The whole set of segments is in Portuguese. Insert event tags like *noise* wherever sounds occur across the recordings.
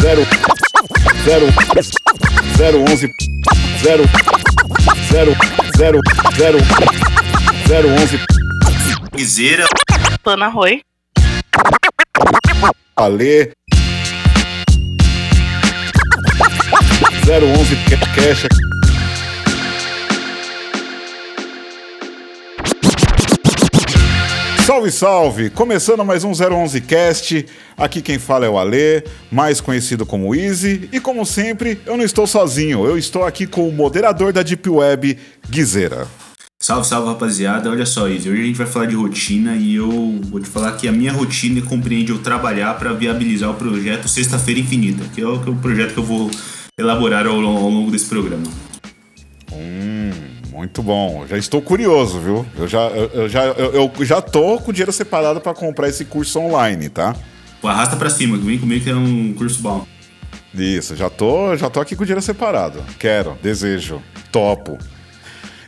zero. Zero. Zero onze. Zero. Zero. Zero. Zero. Zero onze. Guizeira. Pana Roy. Ale. 011 Cash Salve, salve! Começando mais um 011 Cast. Aqui quem fala é o Ale, mais conhecido como Easy. E como sempre, eu não estou sozinho, eu estou aqui com o moderador da Deep Web, Guizeira. Salve, salve rapaziada. Olha só, Izzy. Hoje a gente vai falar de rotina e eu vou te falar que a minha rotina compreende eu trabalhar para viabilizar o projeto Sexta-feira Infinita, que é o, que é o projeto que eu vou elaborar ao, ao longo desse programa. Hum, muito bom. Já estou curioso, viu? Eu já, eu, eu já, eu, eu já tô com dinheiro separado para comprar esse curso online, tá? Pô, arrasta pra cima, vem comigo que é um curso bom. Isso, já tô, já tô aqui com dinheiro separado. Quero, desejo, topo.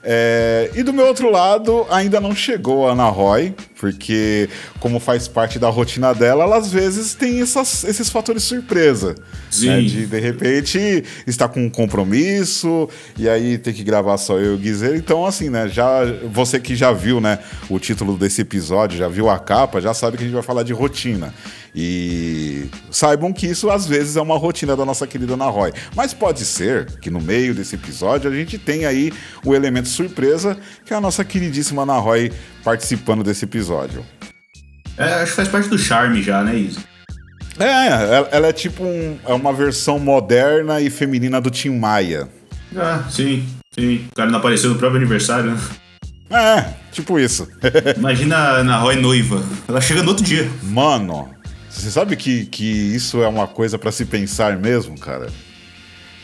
É, e do meu outro lado, ainda não chegou a Ana Roy, porque, como faz parte da rotina dela, ela às vezes tem essas, esses fatores surpresa. Sim. Né, de, de repente, está com um compromisso, e aí tem que gravar só eu e o Guizeiro. Então, assim, né? Já, você que já viu né, o título desse episódio, já viu a capa, já sabe que a gente vai falar de rotina. E saibam que isso às vezes é uma rotina da nossa querida Ana Roy. Mas pode ser que no meio desse episódio a gente tenha aí o elemento surpresa, que é a nossa queridíssima Ana Roy participando desse episódio. É, acho que faz parte do charme já, né, Izzy? É, ela, ela é tipo um, é uma versão moderna e feminina do Tim Maia. Ah, sim, sim. O cara não apareceu no próprio aniversário, né? É, tipo isso. *laughs* Imagina a Ana Roy noiva. Ela chega no outro dia. Mano, você sabe que, que isso é uma coisa pra se pensar mesmo, cara?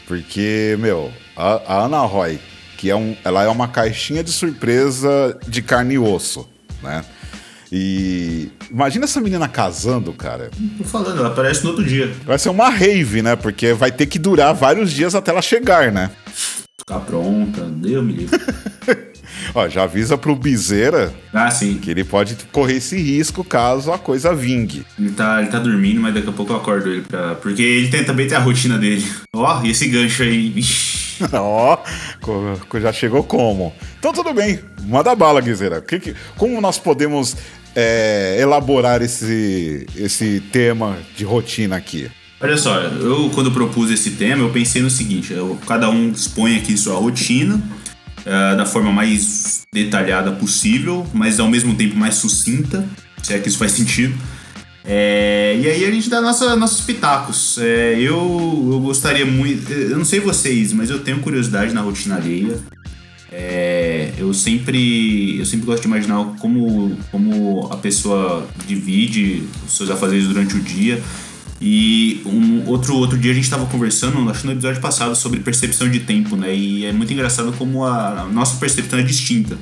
Porque, meu, a, a Ana Roy, que é um, ela é uma caixinha de surpresa de carne e osso, né? E imagina essa menina casando, cara. Tô falando, ela aparece no outro dia. Vai ser uma rave, né? Porque vai ter que durar vários dias até ela chegar, né? Ficar pronta, Deus me livre. *laughs* Ó, já avisa pro Bizeira Ah, sim. que ele pode correr esse risco caso a coisa vingue. Ele tá, ele tá dormindo, mas daqui a pouco eu acordo ele pra. Porque ele tem, também tem a rotina dele. *laughs* Ó, e esse gancho aí. *laughs* Ó, co- já chegou como? Então tudo bem, manda bala, Guizeira. Que que- como nós podemos é, elaborar esse, esse tema de rotina aqui? Olha só, eu quando propus esse tema, eu pensei no seguinte: eu- cada um expõe aqui sua rotina eh, da forma mais detalhada possível, mas ao mesmo tempo mais sucinta, se é que isso faz *laughs* sentido. É, e aí a gente dá nossa, nossos pitacos. É, eu, eu gostaria muito. Eu não sei vocês, mas eu tenho curiosidade na rotina alheia. É, eu sempre eu sempre gosto de imaginar como, como a pessoa divide os seus afazeres durante o dia. E um outro, outro dia a gente estava conversando, acho no episódio passado, sobre percepção de tempo, né? E é muito engraçado como a, nossa percepção é distinta.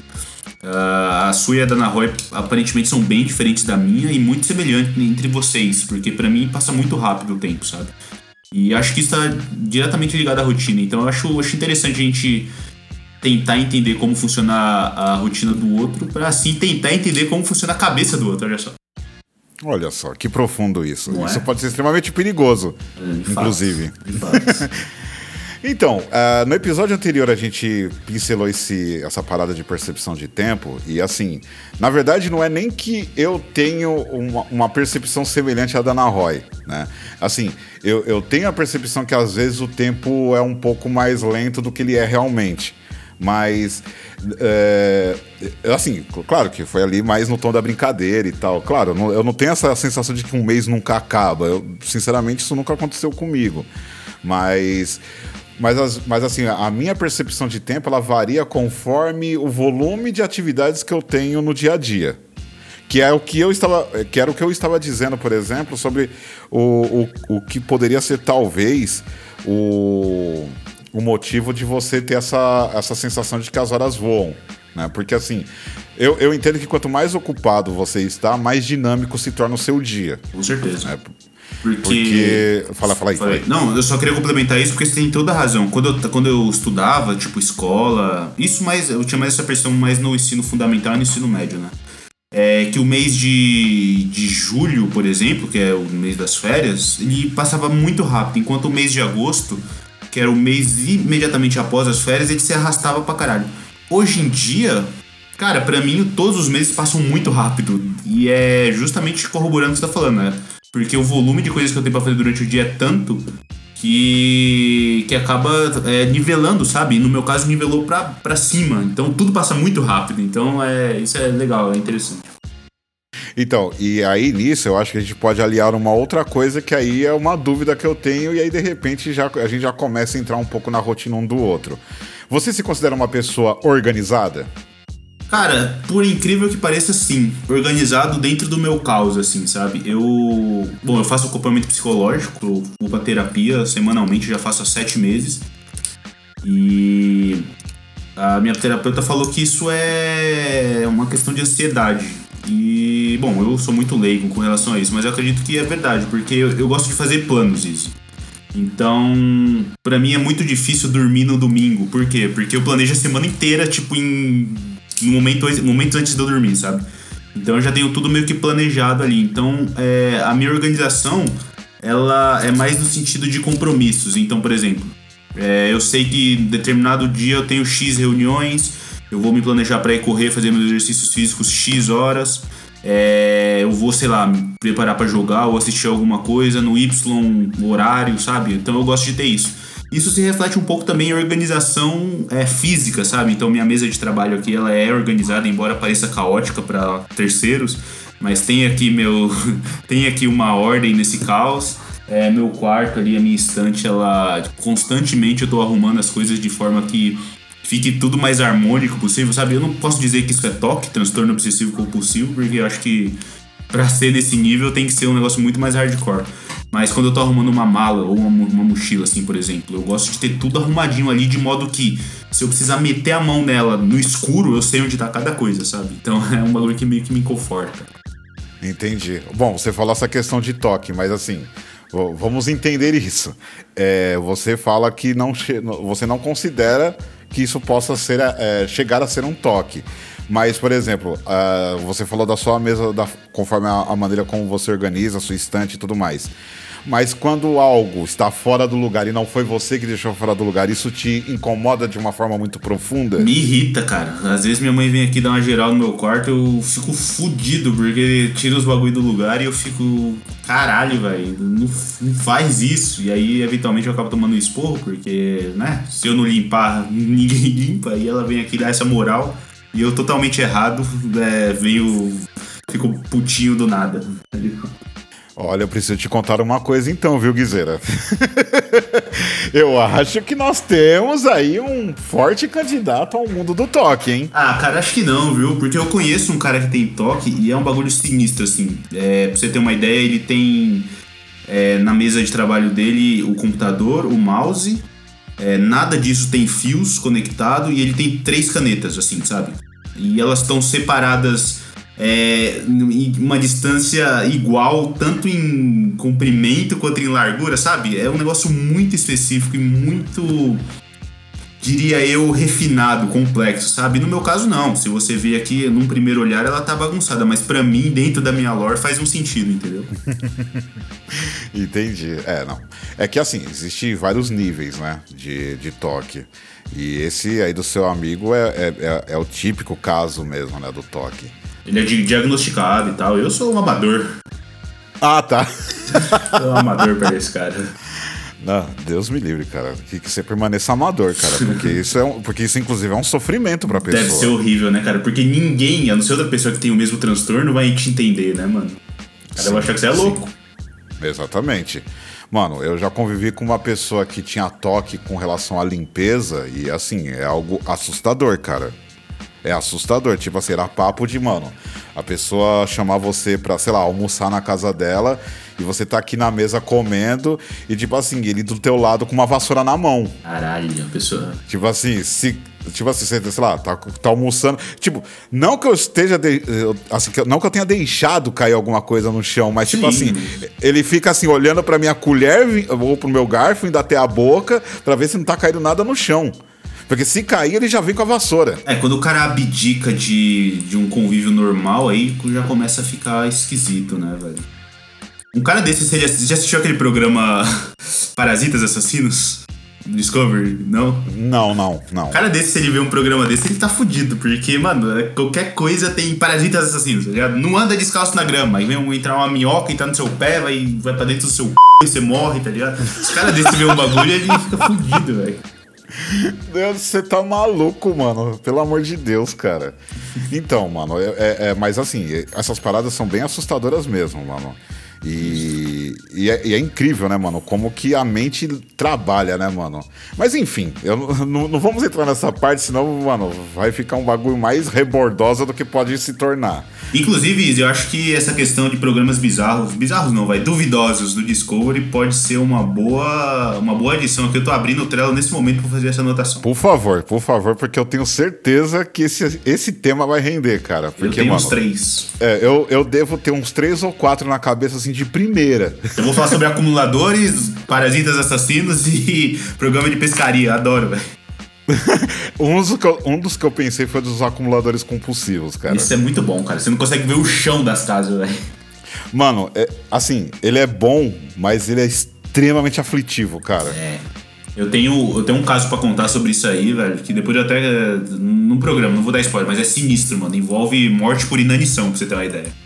Ah, a sua e a da Ana Roy aparentemente são bem diferentes da minha e muito semelhantes entre vocês, porque pra mim passa muito rápido o tempo, sabe? E acho que isso está diretamente ligado à rotina. Então eu acho, acho interessante a gente tentar entender como funciona a, rotina do outro, pra assim tentar entender como funciona a cabeça do outro, olha só. Olha só, que profundo isso. Não isso é? pode ser extremamente perigoso, De inclusive. fato. *laughs* Então, ah, no episódio anterior a gente pincelou esse, essa parada de percepção de tempo, e assim, na verdade não é nem que eu tenho uma, uma percepção semelhante à da Ana Roy, né? Assim, eu, eu tenho a percepção que às vezes o tempo é um pouco mais lento do que ele é realmente. Mas, é, assim, claro que foi ali mais no tom da brincadeira e tal. Claro, eu não, eu não tenho essa sensação de que um mês nunca acaba. Eu, sinceramente, isso nunca aconteceu comigo. Mas, mas, as- mas assim, a minha percepção de tempo ela varia conforme o volume de atividades que eu tenho no dia a dia. Que é o que eu estava, que era o que eu estava dizendo, por exemplo, sobre o, o, o que poderia ser talvez o, o motivo de você ter essa, essa sensação de que as horas voam. Né? Porque assim, eu, eu entendo que quanto mais ocupado você está, mais dinâmico se torna o seu dia. Com certeza. né? Porque. Porque. Fala, fala aí. Fala aí. Não, eu só queria complementar isso porque você tem toda a razão. Quando eu, quando eu estudava, tipo, escola, isso mais. Eu tinha mais essa percepção mais no ensino fundamental e no ensino médio, né? é que o mês de, de julho, por exemplo, que é o mês das férias, ele passava muito rápido, enquanto o mês de agosto, que era o mês imediatamente após as férias, ele se arrastava pra caralho. Hoje em dia, cara, para mim todos os meses passam muito rápido. E é justamente corroborando o que você tá falando, né? Porque o volume de coisas que eu tenho pra fazer durante o dia é tanto que, que acaba é, nivelando, sabe? No meu caso, nivelou pra, pra cima. Então tudo passa muito rápido. Então é, isso é legal, é interessante. Então, e aí nisso eu acho que a gente pode aliar uma outra coisa que aí é uma dúvida que eu tenho e aí de repente já, a gente já começa a entrar um pouco na rotina um do outro. Você se considera uma pessoa organizada? Cara, por incrível que pareça, sim. Organizado dentro do meu caos, assim, sabe? Eu. Bom, eu faço acompanhamento psicológico, vou pra terapia semanalmente, já faço há sete meses. E. A minha terapeuta falou que isso é uma questão de ansiedade. E, bom, eu sou muito leigo com relação a isso, mas eu acredito que é verdade, porque eu, eu gosto de fazer planos, isso. Então, para mim é muito difícil dormir no domingo. Por quê? Porque eu planejo a semana inteira, tipo, em no momento, momentos antes de eu dormir, sabe? Então eu já tenho tudo meio que planejado ali. Então é, a minha organização ela é mais no sentido de compromissos. Então, por exemplo, é, eu sei que determinado dia eu tenho X reuniões, eu vou me planejar para ir correr, fazer meus exercícios físicos X horas. É, eu vou, sei lá, me preparar para jogar ou assistir alguma coisa no Y horário, sabe? Então eu gosto de ter isso. Isso se reflete um pouco também em organização é, física, sabe? Então minha mesa de trabalho aqui ela é organizada, embora pareça caótica para terceiros, mas tem aqui meu *laughs* tem aqui uma ordem nesse caos. É, meu quarto ali, a minha estante, ela constantemente eu tô arrumando as coisas de forma que fique tudo mais harmônico possível, sabe? Eu não posso dizer que isso é toque, transtorno obsessivo compulsivo, porque eu acho que para ser nesse nível tem que ser um negócio muito mais hardcore. Mas quando eu tô arrumando uma mala ou uma, uma, mochila, assim, por exemplo, eu gosto de ter tudo arrumadinho ali, de modo que se eu precisar meter a mão nela no escuro, eu sei onde tá cada coisa, sabe? Então *laughs* é um bagulho que meio que me conforta. Entendi. Bom, você falou essa questão de toque, mas assim, vamos entender isso. É, você fala que não você não considera que isso possa ser é, chegar a ser um toque. Mas, por exemplo, uh, você falou da sua mesa, da, conforme a, a, maneira como você organiza, a sua estante e tudo mais. Mas quando algo está fora do lugar e não foi você que deixou fora do lugar, isso te incomoda de uma forma muito profunda? Me irrita, cara. Às vezes minha mãe vem aqui dar uma geral no meu quarto, eu fico fudido, porque tira os bagulho do lugar e eu fico. Caralho, velho, não, não, faz isso. E aí, eventualmente, eu acabo tomando esporro, porque, né, se eu não limpar, *laughs* ninguém limpa. E ela vem aqui dar essa moral. E eu totalmente errado, é, venho. Fico putinho do nada. Olha, eu preciso te contar uma coisa então, viu, Guizeira? *laughs* eu acho que nós temos aí um forte candidato ao mundo do toque, hein? Ah, cara, acho que não, viu? Porque eu conheço um cara que tem toque e é um bagulho sinistro, assim. É, pra você ter uma ideia, ele tem é, na mesa de trabalho dele o computador, o mouse, é, nada disso tem fios conectado e ele tem três canetas, assim, sabe? E elas estão separadas é, uma distância igual, tanto em comprimento quanto em largura, sabe? É um negócio muito específico e muito, diria eu, refinado, complexo, sabe? No meu caso, não. Se você vê aqui num primeiro olhar, ela tá bagunçada, mas para mim, dentro da minha lore, faz um sentido, entendeu? *laughs* Entendi. É, não. É que assim, existem vários níveis, né, de, de toque. E esse aí do seu amigo é, é, é, é o típico caso mesmo, né, do toque. Ele é diagnosticado e tal. Eu sou um amador. Ah, tá. *laughs* sou um amador pra esse cara. Não, Deus me livre, cara. Que, que você permaneça amador, cara. Porque isso, é um, porque isso, inclusive, é um sofrimento pra pessoa. Deve ser horrível, né, cara? Porque ninguém, a não ser outra pessoa que tem o mesmo transtorno, vai te entender, né, mano? O cara vai achar que você é louco. Exatamente. Mano, eu já convivi com uma pessoa que tinha toque com relação à limpeza e, assim, é algo assustador, cara. É assustador. Tipo assim, era papo de, mano, a pessoa chamar você pra, sei lá, almoçar na casa dela e você tá aqui na mesa comendo e, tipo assim, ele do teu lado com uma vassoura na mão. Caralho, a pessoa. Tipo assim, se. Tipo assim, você, sei lá, tá, tá almoçando. Tipo, não que eu esteja. De, assim, não que eu tenha deixado cair alguma coisa no chão, mas, tipo Sim. assim, ele fica assim, olhando pra minha colher ou pro meu garfo, indo até a boca, pra ver se não tá caindo nada no chão. Porque se cair, ele já vem com a vassoura. É, quando o cara abdica de, de um convívio normal, aí já começa a ficar esquisito, né, velho? Um cara desse, você já, já assistiu aquele programa *laughs* Parasitas Assassinos? Discovery? Não? Não, não, não. Cara desse, se ele vê um programa desse, ele tá fudido. Porque, mano, é, qualquer coisa tem parasitas assassinos, tá ligado? Não anda descalço na grama. Aí vem um, entrar uma minhoca, entrar no seu pé, vai, vai pra dentro do seu c... e você morre, tá ligado? Os caras desse vê um bagulho, ele fica fudido, velho. Deus, você tá maluco, mano. Pelo amor de Deus, cara. Então, mano, é, é, é, mas assim, essas paradas são bem assustadoras mesmo, mano. E, e, é, e, é, incrível, né, mano? Como que a mente trabalha, né, mano? Mas enfim, eu não, não vamos entrar nessa parte, senão, mano, vai ficar um bagulho mais rebordosa do que pode se tornar. Inclusive, eu acho que essa questão de programas bizarros, bizarros não, vai, duvidosos do Discovery pode ser uma boa, uma boa edição. Aqui eu tô abrindo o Trello nesse momento para fazer essa anotação. Por favor, por favor, porque eu tenho certeza que esse, esse tema vai render, cara. Porque, eu tenho mano, uns três. É, eu, eu devo ter uns três ou quatro na cabeça, assim, de primeira. Eu vou falar sobre acumuladores, parasitas assassinos e *laughs* programa de pescaria. Adoro, velho. *laughs* um, dos eu, um, dos que eu pensei foi dos acumuladores compulsivos, cara. Isso é muito bom, cara. Você não consegue ver o chão das casas, velho. Mano, é, assim, ele é bom, mas ele é extremamente aflitivo, cara. É. Eu tenho, eu tenho um caso para contar sobre isso aí, velho, que depois eu até. No programa, não vou dar spoiler, mas é sinistro, mano. Envolve morte por inanição, pra você ter uma ideia.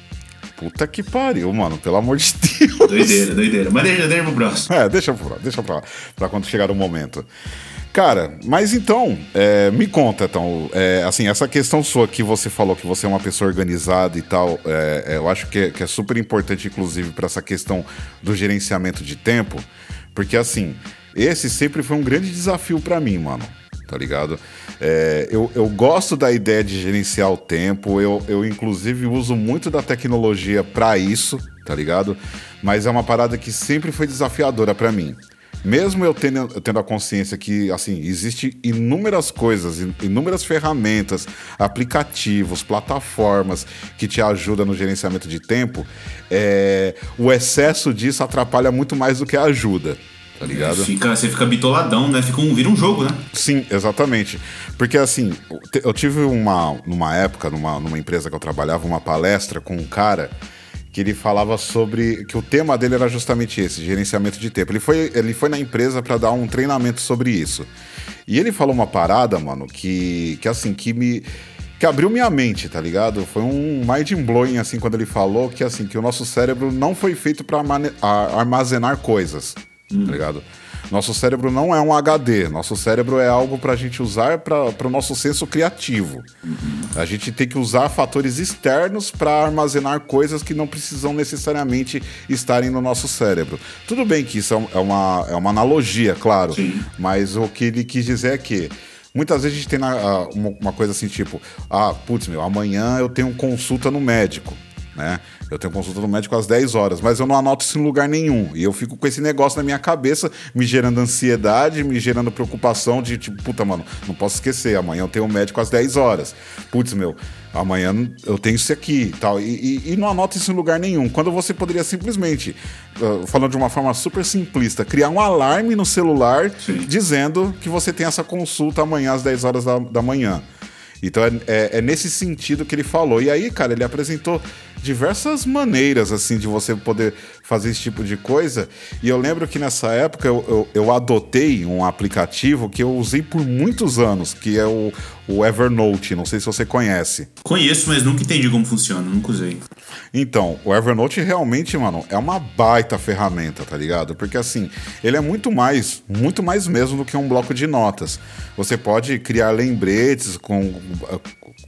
Puta que pariu, mano. Pelo amor de Deus. Doideira, doideira. Mas deixa, deixa pro próximo. É, deixa pro, deixa pra, pra quando chegar o momento. Cara, mas então, é, me conta, então, é, assim, essa questão sua que você falou que você é uma pessoa organizada e tal, é, é eu acho que é, que é super importante, inclusive, para essa questão do gerenciamento de tempo, porque assim, esse sempre foi um grande desafio para mim, mano tá ligado? É, eu, eu gosto da ideia de gerenciar o tempo, eu, eu inclusive uso muito da tecnologia para isso, tá ligado? Mas é uma parada que sempre foi desafiadora para mim. Mesmo eu tendo, tendo a consciência que, assim, existe inúmeras coisas, inúmeras ferramentas, aplicativos, plataformas que te ajudam no gerenciamento de tempo, é, o excesso disso atrapalha muito mais do que ajuda tá ligado? Fica, você fica bitoladão, né? Fica um, vira um jogo, né? Sim, exatamente. Porque assim, eu tive uma, numa época, numa, numa empresa que eu trabalhava, uma palestra com um cara que ele falava sobre que o tema dele era justamente esse, gerenciamento de tempo. Ele foi, ele foi na empresa para dar um treinamento sobre isso. E ele falou uma parada, mano, que, que assim, que me que abriu minha mente, tá ligado? Foi um mind blowing assim quando ele falou que assim, que o nosso cérebro não foi feito para armazenar coisas hum. tá ligado? Nosso cérebro não é um HD, nosso cérebro é algo para a gente usar para o nosso senso criativo. A gente tem que usar fatores externos para armazenar coisas que não precisam necessariamente estarem no nosso cérebro. Tudo bem que isso é, é uma, é uma analogia, claro, Sim. mas o que ele quis dizer é que Muitas vezes a gente tem uma, coisa assim, tipo, ah, putz, meu, amanhã eu tenho consulta no médico né? Eu tenho consulta no médico às 10 horas, mas eu não anoto isso em lugar nenhum. E eu fico com esse negócio na minha cabeça, me gerando ansiedade, me gerando preocupação de tipo, puta, mano, não posso esquecer, amanhã eu tenho um médico às 10 horas. Putz, meu, amanhã eu tenho isso aqui tal, e, e, e não anoto isso em lugar nenhum. Quando você poderia simplesmente, uh, falando de uma forma super simplista, criar um alarme no celular Sim. dizendo que você tem essa consulta amanhã às 10 horas da, da manhã. Então é, é, é, nesse sentido que ele falou. E aí, cara, ele apresentou diversas maneiras, assim, de você poder fazer esse tipo de coisa. E eu lembro que nessa época eu, eu, eu adotei um aplicativo que eu usei por muitos anos, que é o, o Evernote. Não sei se você conhece. Conheço, mas nunca entendi como funciona, nunca usei. Então, o Evernote realmente, mano, é uma baita ferramenta, tá ligado? Porque assim, ele é muito mais, muito mais mesmo do que um bloco de notas. Você pode criar lembretes com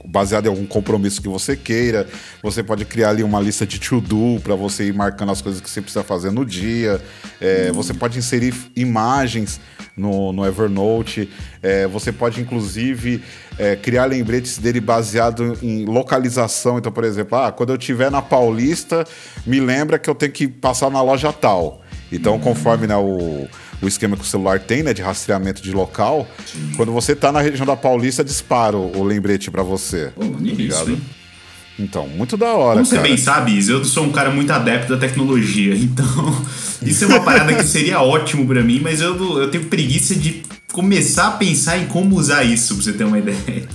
baseado em algum compromisso que você queira. Você pode criar ali uma lista de to-do para você ir marcando as coisas que você precisa fazer no dia. É, Você pode inserir imagens no, no Evernote. É, você pode, inclusive, é, criar lembretes dele baseado em localização. Então, por exemplo, ah, quando eu estiver na Paulista, me lembra que eu tenho que passar na loja tal. Então, conforme né, o o esquema que o celular tem, né, de rastreamento de local, Sim. quando você tá na região da Paulista, dispara o, lembrete para você. Pô, tá? Isso, Então, muito da hora. Como você cara. bem sabe, eu sou um cara muito adepto da tecnologia, *laughs* então isso é uma parada que seria ótimo para mim, mas eu, eu tenho preguiça de começar a pensar em como usar isso, pra você ter uma *laughs* ideia.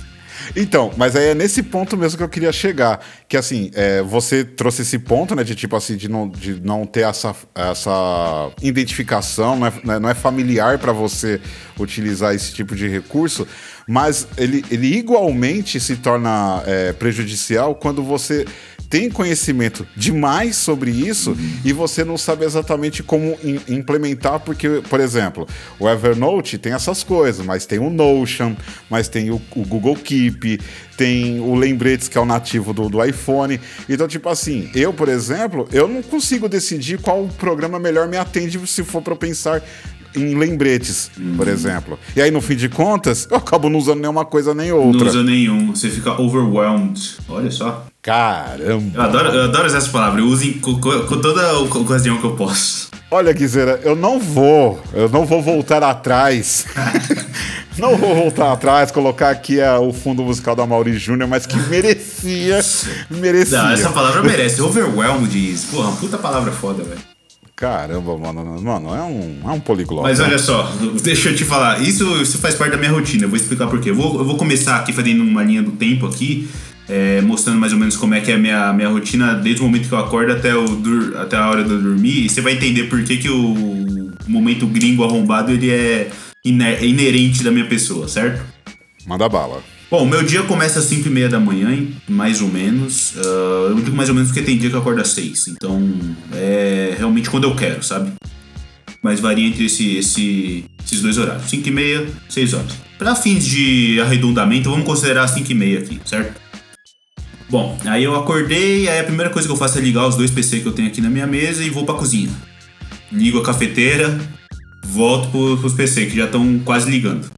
Então, mas aí é nesse ponto mesmo que eu queria chegar. Que assim, é, você trouxe esse ponto, né? De tipo assim, de não, de não ter essa, essa identificação, não é, né, não é familiar para você utilizar esse tipo de recurso, mas ele, ele igualmente se torna é, prejudicial quando você tem conhecimento demais sobre isso uhum. e você não sabe exatamente como implementar, porque, por exemplo, o Evernote tem essas coisas, mas tem o Notion, mas tem o, o Google Keep, tem o Lembretes, que é o nativo do, do iPhone. Então, tipo assim, eu, por exemplo, eu não consigo decidir qual programa melhor me atende se for para pensar em lembretes, uhum. por exemplo. E aí, no fim de contas, eu acabo não usando nenhuma coisa nem outra. Não usa nenhum. Você fica overwhelmed. Olha só. Caramba. Eu adoro, eu adoro essa palavra. Eu uso com, com, toda ocasião que eu posso. Olha, Guizera, eu não vou. Eu não vou voltar atrás. *laughs* não vou voltar atrás, colocar aqui a, o fundo musical da Mauri Júnior, mas que merecia. merecia. Não, essa palavra merece. Overwhelmed diz. Porra, puta palavra foda, velho. Caramba, mano, mano, é um, é um poliglota. Mas olha só, deixa eu te falar, isso, isso faz parte da minha rotina, eu vou explicar por quê. Eu vou, eu vou começar aqui fazendo uma linha do tempo aqui, é, mostrando mais ou menos como é que é a minha, minha rotina desde o momento que eu acordo até, o, até a hora de eu dormir, e você vai entender por que, que o momento gringo arrombado ele é, iner, é inerente da minha pessoa, certo? Manda bala. Bom, meu dia começa às 5 e meia da manhã, mais ou menos. Uh, eu digo mais ou menos porque tem dia que eu acordo às 6. Então, é realmente quando eu quero, sabe? Mas varia entre esse, esse, esses dois horários. 5 e meia, 6 horas. Para fins de arredondamento, vamos considerar as 5 e meia aqui, certo? Bom, aí eu acordei, aí a primeira coisa que eu faço é ligar os dois PC que eu tenho aqui na minha mesa e vou pra cozinha. Ligo a cafeteira, volto pros PC que já estão quase ligando.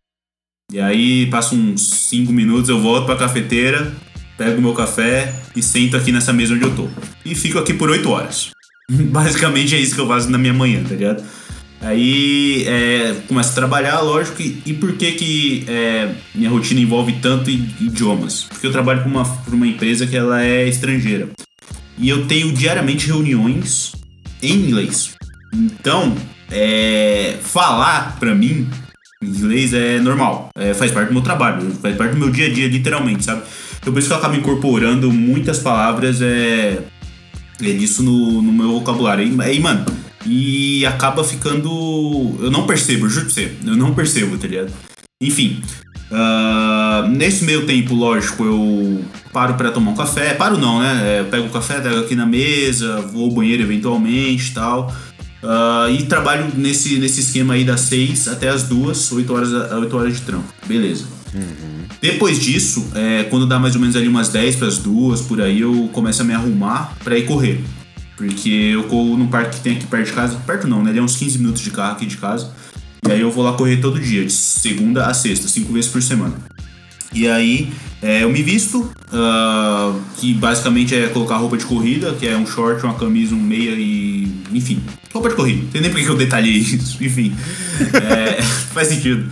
E aí, passa uns 5 minutos, eu volto pra cafeteira, pego meu café e sento aqui nessa mesa onde eu tô. E fico aqui por 8 horas. *laughs* Basicamente é isso que eu faço na minha manhã, tá ligado? Aí é, começo a trabalhar, lógico, e, e por que que é, minha rotina envolve tanto idiomas? Porque eu trabalho por uma, uma empresa que ela é estrangeira. E eu tenho diariamente reuniões em inglês. Então, é, falar pra mim Inglês é normal, é, faz parte do meu trabalho, faz parte do meu dia a dia, literalmente, sabe? Então por isso que eu acabo incorporando muitas palavras é, é disso no, no meu vocabulário. E, aí, mano, e acaba ficando. Eu não percebo, juro pra você, eu não percebo, tá ligado? Enfim. Uh, nesse meio tempo, lógico, eu paro para tomar um café. Paro não, né? É, eu pego o café, pego aqui na mesa, vou ao banheiro eventualmente e tal. Uh, e trabalho nesse, nesse esquema aí das 6 até as 2, 8 horas, 8 horas de trampo. Beleza. Uhum. Depois disso, é, quando dá mais ou menos ali umas 10 para as 2, por aí, eu começo a me arrumar para ir correr. Porque eu corro num parque que tem aqui perto de casa. Perto não, né? Ele é uns 15 minutos de carro aqui de casa. E aí eu vou lá correr todo dia, de segunda a sexta, 5 vezes por semana. E aí é, eu me visto, uh, que basicamente é colocar roupa de corrida, que é um short, uma camisa, um meia e. Enfim, roupa de corrida. Não sei nem porque que eu detalhei isso. *laughs* Enfim, é, *laughs* faz sentido.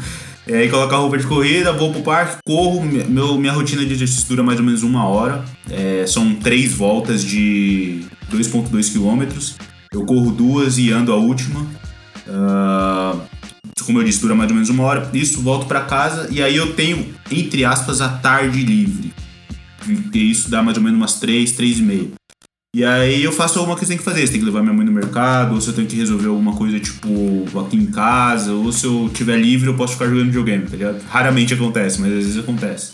E aí colocar roupa de corrida, vou pro parque, corro. Meu, minha rotina de exercício dura mais ou menos uma hora. É, são três voltas de 2,2 quilômetros. Eu corro duas e ando a última. Uh, como eu disse, dura mais ou menos uma hora. Isso, volto para casa e aí eu tenho, entre aspas, a tarde livre. E isso dá mais ou menos umas três, três e meia. E aí eu faço alguma coisa que tem que fazer. Você tem que levar minha mãe no mercado, ou se eu tenho que resolver alguma coisa, tipo, aqui em casa, ou se eu tiver livre, eu posso ficar jogando videogame, tá ligado? Raramente acontece, mas às vezes acontece.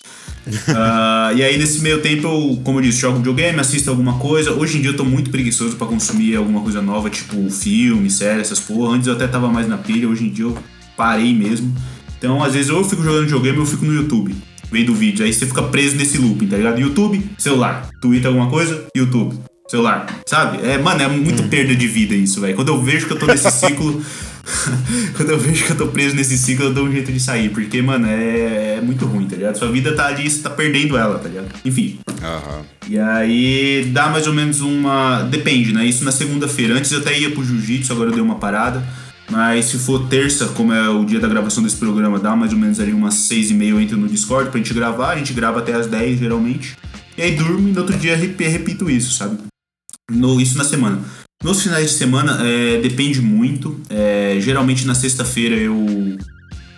uh, *laughs* e aí nesse meio tempo eu, como eu disse, jogo videogame, assisto alguma coisa. Hoje em dia eu tô muito preguiçoso para consumir alguma coisa nova, tipo filme, série, essas porra. Antes eu até tava mais na pilha, hoje em dia eu parei mesmo. Então, às vezes, ou eu fico jogando videogame ou eu fico no YouTube, vendo vídeo. Aí você fica preso nesse looping, tá ligado? YouTube, celular. Twitter, alguma coisa, YouTube. Celular, sabe? É, mano, é muito hum. perda de vida isso, velho. Quando eu vejo que eu tô nesse *laughs* ciclo. *laughs* quando eu vejo que eu tô preso nesse ciclo, eu dou um jeito de sair. Porque, mano, é, é muito ruim, tá ligado? Sua vida tá ali, você tá perdendo ela, tá ligado? Enfim. Uhum. E aí dá mais ou menos uma. Depende, né? Isso na segunda-feira. Antes eu até ia pro jiu-jitsu, agora eu dei uma parada. Mas se for terça, como é o dia da gravação desse programa, dá mais ou menos ali umas seis e meia eu entro no Discord no isso na semana. Nos finais de semana é, depende muito. É, geralmente na sexta-feira eu,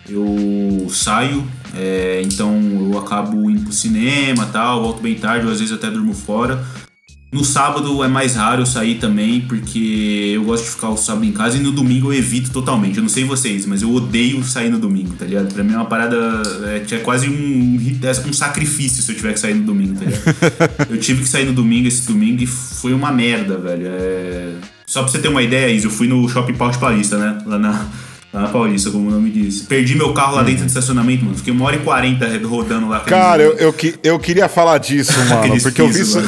eu saio, é, então eu acabo indo pro cinema tal, volto bem tarde, ou às vezes até durmo fora. No sábado é mais raro eu sair também, porque eu gosto de ficar o sábado em casa e no domingo eu evito totalmente. Eu não sei vocês, mas eu odeio sair no domingo, tá ligado? Pra mim é uma parada. É, é quase um, um sacrifício se eu tiver que sair no domingo, tá ligado? *laughs* eu tive que sair no domingo esse domingo e foi uma merda, velho. É... Só pra você ter uma ideia, Isa, eu fui no Shopping Paulista Paulista, né? Lá na, na Paulista, como o nome diz. Perdi meu carro lá dentro do estacionamento, mano. Fiquei uma hora e quarenta rodando lá. Cara, eu, eu, eu, queria falar disso, *laughs* mano. porque eu vi isso.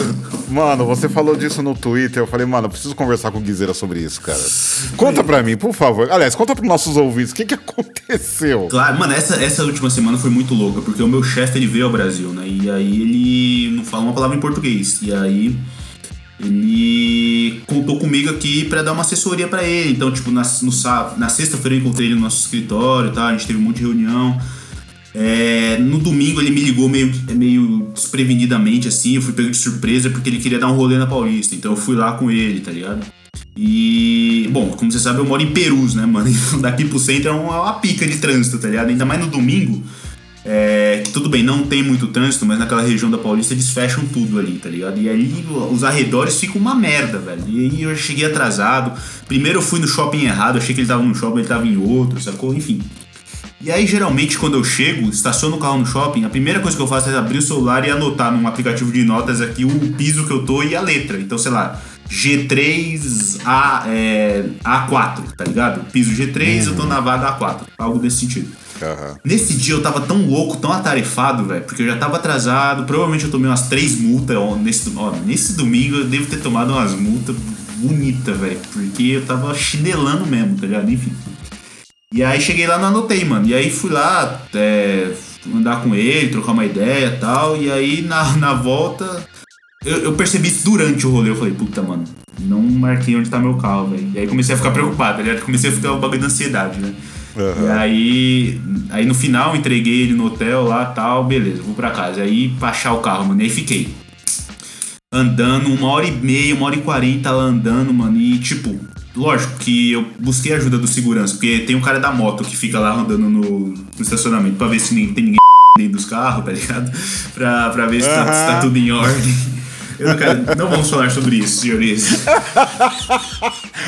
Mano. você falou disso no Twitter. Eu falei, mano, eu preciso conversar com o Guizeira sobre isso, cara. Conta pra mim, por favor. Aliás, conta pros nossos ouvintes. O que, que aconteceu? Claro, mano, essa, essa última semana foi muito louca, porque o meu chefe ele veio ao Brasil, né? E aí ele não fala uma palavra em português. E aí ele contou comigo aqui para dar uma assessoria para ele. Então, tipo, na, no, na sexta-feira eu encontrei ele no nosso escritório, tá? A gente teve um monte de reunião. É, no domingo ele me ligou meio, meio desprevenidamente, assim, eu fui pego de surpresa porque ele queria dar um rolê na Paulista. Então eu fui lá com ele, tá ligado? E, bom, como você sabe, eu moro em Perus, né, mano? *laughs* Então, daqui pro centro é uma, uma pica de trânsito, tá ligado? Ainda mais no domingo. É, que tudo bem, não tem muito trânsito, mas naquela região da Paulista eles fecham tudo ali, tá ligado? E aí os arredores ficam uma merda, velho. E aí eu cheguei atrasado. Primeiro eu fui no shopping errado, achei que ele tava num shopping, ele tava em outro, sacou? Enfim. E aí, geralmente, quando eu chego, estaciono o carro no shopping, a primeira coisa que eu faço é abrir o celular e anotar num aplicativo de notas aqui o piso que eu tô e a letra. Então, sei lá, G3A, é, A4, tá ligado? Piso G3, uhum. eu tô na vaga A4. Algo desse sentido. Uhum. Nesse dia eu tava tão louco, tão atarefado, velho, porque eu já tava atrasado. Provavelmente eu tomei umas três multas. Ó, nesse, ó, nesse domingo eu devo ter tomado umas multas bonitas, velho, porque eu tava chinelando mesmo, tá ligado? Enfim. E aí cheguei lá, não anotei, mano. E aí fui lá é, andar com ele, trocar uma ideia e tal. E aí na, na volta eu, eu, percebi isso durante o rolê. Eu falei, puta, mano, não marquei onde tá meu carro, velho. E aí comecei a ficar preocupado, tá ligado? Comecei a ficar o bagulho da ansiedade, né? Uhum. E aí, aí no final entreguei ele no hotel lá tal, beleza, vou pra casa. Aí pra achar o carro, mano, e aí fiquei. Andando uma hora e meia, uma hora e quarenta lá andando, mano. E tipo, lógico que eu busquei a ajuda do segurança, porque tem um cara da moto que fica lá andando no, no estacionamento pra ver se nem, tem ninguém *laughs* dentro dos carros, tá ligado? *laughs* Pra, pra ver se, uhum. tá, se tá tudo em ordem. Eu não, quero, não vamos falar sobre isso, senhores. *laughs*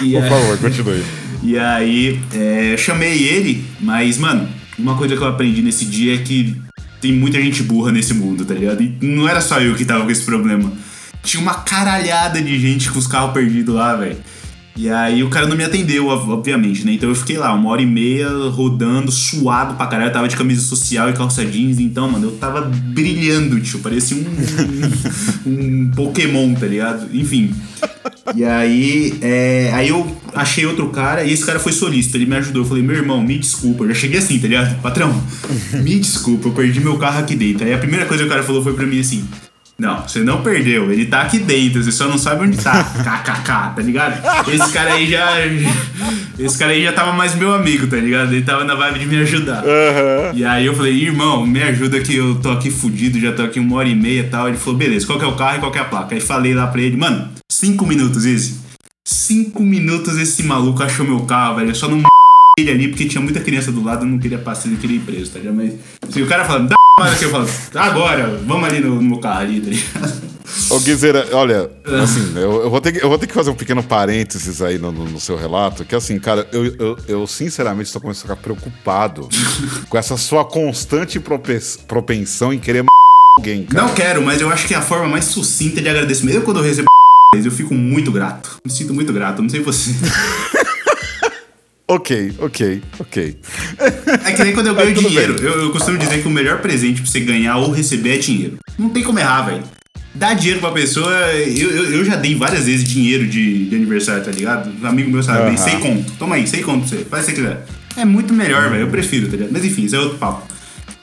E, Por favor, continue. E aí, é, chamei ele, mas, mano, uma coisa que eu aprendi nesse dia é que tem muita gente burra nesse mundo, tá ligado? E não era só eu que tava com esse problema. Tinha uma caralhada de gente com os carros perdidos lá, velho. E aí o cara não me atendeu, obviamente, né? Então eu fiquei lá uma hora e meia rodando, suado pra caralho. Eu tava de camisa social e calça jeans, então, mano, eu tava brilhando, tio. Parecia um, um, um Pokémon, tá ligado? Enfim. E aí, é, aí eu achei outro cara e esse cara foi solista, ele me ajudou. Eu falei, meu irmão, me desculpa. Eu já cheguei assim, tá ligado? Patrão, me desculpa, eu perdi meu carro aqui dentro. Aí a primeira coisa que o cara falou foi pra mim assim: não, você não perdeu. Ele tá aqui dentro, você só não sabe onde tá. *laughs* KKK, tá ligado? Esse cara aí já. Esse cara aí já tava mais meu amigo, tá ligado? Ele tava na vibe de me ajudar. Uhum. E aí eu falei, irmão, me ajuda que eu tô aqui fudido, já tô aqui uma hora e meia e tal. Ele falou, beleza, qual que é o carro e qual que é a placa? Aí falei lá pra ele, mano, cinco minutos, Izzy. Cinco minutos esse maluco achou meu carro, velho. Eu só não ele ali porque tinha muita criança do lado, eu não queria passar, ele queria ir preso, tá ligado? Mas assim, o cara falando, dá hora que eu falo, agora, vamos ali no, no carro ali, tá ligado? Ô Guizeira, olha, assim, eu, eu, vou ter que, eu vou ter que fazer um pequeno parênteses aí no, no, no seu relato, que assim, cara, eu, eu, eu, sinceramente estou começando a ficar preocupado *laughs* com essa sua constante propensão em querer alguém, cara. Não quero, mas eu acho que é a forma mais sucinta de agradecimento. Eu quando eu recebo eu fico muito grato. Me sinto muito grato, não sei você. *laughs* Ok, ok, ok. É que nem quando eu *laughs* ganho dinheiro. Eu, eu, costumo dizer que o melhor presente pra você ganhar ou receber é dinheiro. Não tem como errar, velho. Dar dinheiro pra pessoa. Eu, eu, eu, já dei várias vezes dinheiro de, de aniversário, tá ligado? Um amigo meu sabe, uhum. sei conto. Toma aí, sei conto pra você. Faz o que você quiser. É muito melhor, velho. Eu prefiro, tá ligado? Mas enfim, isso é outro papo.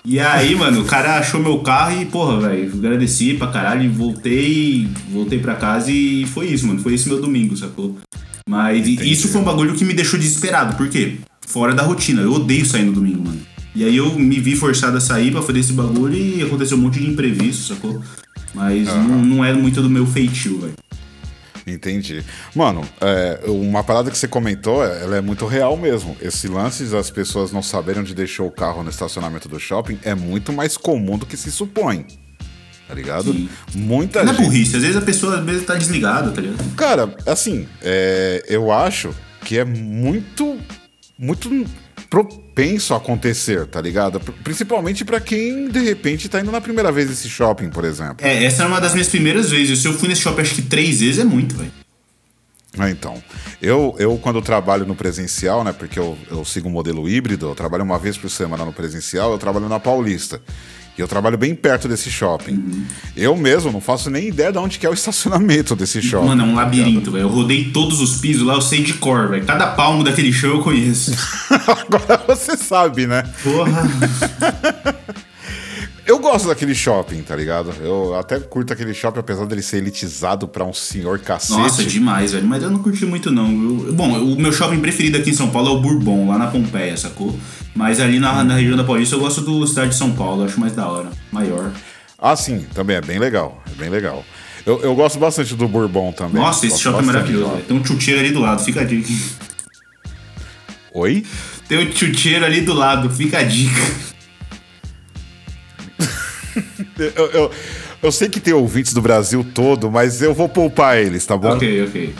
E aí, mano, o cara achou meu carro e, porra, velho, agradeci pra caralho e voltei, voltei pra casa e foi isso, mano. Foi esse meu domingo, sacou? Mas Entendi. isso foi um bagulho que me deixou desesperado. Por quê? Fora da rotina. Eu odeio sair no domingo, mano. E aí eu me vi forçado a sair pra fazer esse bagulho e aconteceu um monte de imprevisto, sacou? Mas uhum. não, não é muito do meu feitio, velho. Entendi. Mano, é, uma parada que você comentou, é, ela é muito real mesmo. Esse lance das pessoas não saberem onde deixou o carro no estacionamento do shopping é muito mais comum do que se supõe. Tá ligado? Sim. Muita não gente. é burrice, às vezes a pessoa vezes tá desligada, tá ligado? Cara, assim, é, eu acho que é muito. Muito propenso a acontecer, tá ligado? Principalmente para quem de repente tá indo na primeira vez nesse shopping, por exemplo. É, essa é uma das minhas primeiras vezes. Se eu fui nesse shopping acho que três vezes é muito, velho. Ah, então. Eu, eu, quando trabalho no presencial, né? Porque eu, eu sigo um modelo híbrido, eu trabalho uma vez por semana no presencial, eu trabalho na Paulista. E eu trabalho bem perto desse shopping. Uhum. Eu mesmo não faço nem ideia de onde que é o estacionamento desse shopping. Mano, é um labirinto, velho. Eu rodei todos os pisos lá, eu sei de cor, velho. Cada palmo daquele show eu conheço. *laughs* Agora você sabe, né? Porra. *laughs* Eu gosto daquele shopping, tá ligado? Eu até curto aquele shopping, apesar dele ser elitizado pra um senhor cacete. Nossa, demais, velho. Mas eu não curti muito, não. Eu, bom, o meu shopping preferido aqui em São Paulo é o Bourbon, lá na Pompeia, sacou? Mas ali na, na região da Paulista eu gosto do Cidade de São Paulo, acho mais da hora, maior. Ah, sim, também é bem legal. É bem legal. Eu, eu gosto bastante do Bourbon também. Nossa, esse shopping é maravilhoso. Tem um chuteiro ali do lado, fica a dica. Oi? Tem um chuteiro ali do lado, fica a dica. Eu, eu, eu, sei que tem ouvintes do Brasil todo, mas eu vou poupar eles, tá bom? Ok, ok.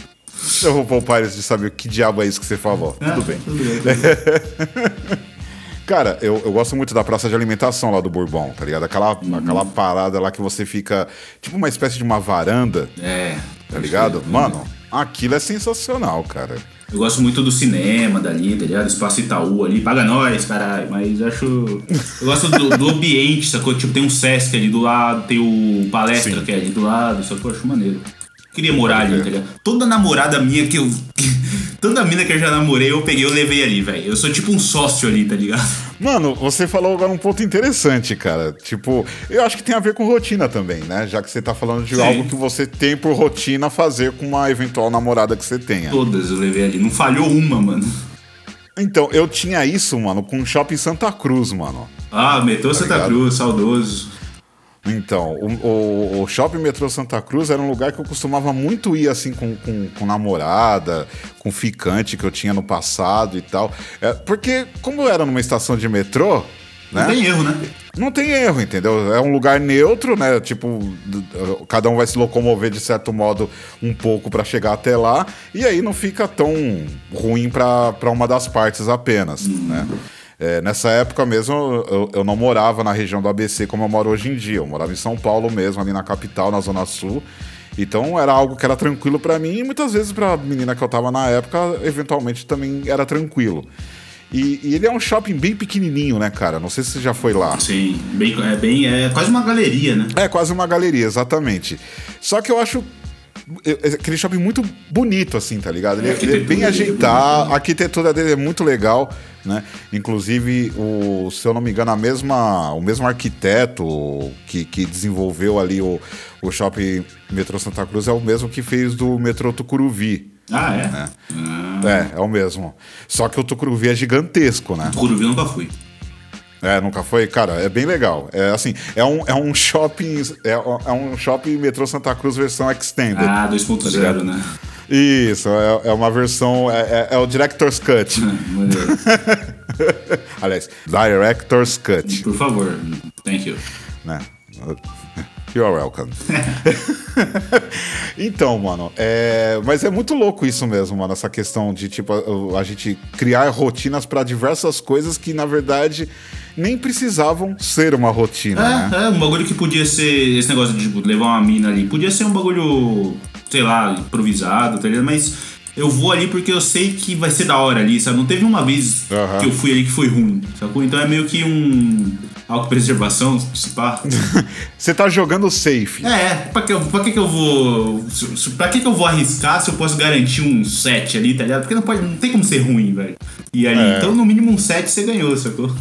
Eu vou poupar eles de saber que diabo é isso que você falou. Ah, tudo bem. Tudo bem, tudo *laughs* bem. Cara, eu, eu gosto muito da praça de alimentação lá do Bourbon, tá ligado? Aquela, uhum. aquela parada lá que você fica. Tipo uma espécie de uma varanda. É. Tá ligado? Mano, aquilo é sensacional, cara. Eu gosto muito do cinema dali, tá ligado? Espaço Itaú ali, paga nós, caralho. Mas acho. Eu gosto do, do, ambiente, sacou? Tipo, tem um Sesc ali do lado, tem o Palestra Sim. que é ali do lado, sacou? Eu acho maneiro. Queria morar ali, tá ligado? Toda namorada minha que eu. *laughs* Toda mina que eu já namorei, eu peguei eu levei ali, velho. Eu sou tipo um sócio ali, tá ligado? *laughs* Mano, você falou agora um ponto interessante, cara. Tipo, eu acho que tem a ver com rotina também, né? Já que você tá falando de Sim. algo que você tem por rotina fazer com uma eventual namorada que você tenha. Todas eu levei ali. Não falhou uma, mano. Então, eu tinha isso, mano, com o Shopping Santa Cruz, mano. Ah, metrô tá Santa ligado? Cruz, saudoso. Então, o, o, o, Shopping Metrô Santa Cruz era um lugar que eu costumava muito ir assim com, com, com namorada, com ficante que eu tinha no passado e tal. É, porque, como era numa estação de metrô. Né? Não tem erro, né? Não tem erro, entendeu? É um lugar neutro, né? Tipo, cada um vai se locomover de certo modo um pouco para chegar até lá, e aí não fica tão ruim para uma das partes apenas, hum. né? É, nessa época mesmo, eu, eu, não morava na região do ABC como eu moro hoje em dia. Eu morava em São Paulo mesmo, ali na capital, na Zona Sul. Então era algo que era tranquilo para mim e muitas vezes para a menina que eu tava na época, eventualmente também era tranquilo. E, e, ele é um shopping bem pequenininho, né, cara? Não sei se você já foi lá. Sim, bem, é, bem, é quase uma galeria, né? É quase uma galeria, exatamente. Só que eu acho aquele shopping muito bonito, assim, tá ligado? Ele, é, ele é bem ajeitado, a arquitetura dele é muito legal, né? Inclusive, o, se eu não me engano, a mesma, o mesmo arquiteto que, que desenvolveu ali o, o shopping Metrô Santa Cruz é o mesmo que fez do metrô Tucuruvi. Ah, é? Né? Ah. É, é o mesmo. Só que o Tucuruvi é gigantesco, né? Tucuruvi eu nunca fui. É, nunca foi? Cara, é bem legal. É assim, é um, é um shopping. É, é um shopping metrô Santa Cruz versão extended. Ah, 2.0, tá né? Isso, é, é uma versão. É, é, é o Director's Cut. *laughs* *laughs* Aliás, Director's Cut. Por favor, thank you. Né? You're welcome. *laughs* então, mano, é... mas é muito louco isso mesmo, mano, essa questão de, tipo, a, a gente criar rotinas para diversas coisas que, na verdade, nem precisavam ser uma rotina. É, né? é, um bagulho que podia ser esse negócio de tipo, levar uma mina ali. Podia ser um bagulho, sei lá, improvisado, tá ligado? Mas eu vou ali porque eu sei que vai ser da hora ali, sabe? Não teve uma vez uhum. que eu fui ali que foi ruim, sacou? Então é meio que um autopreservação, se pá. *laughs* Você tá jogando safe. É, pra que, pra que que eu vou... Pra que que eu vou arriscar se eu posso garantir um 7 ali, tá ligado? Porque não, pode, não tem como ser ruim, velho. E ali, é. então no mínimo um 7 você ganhou, sacou?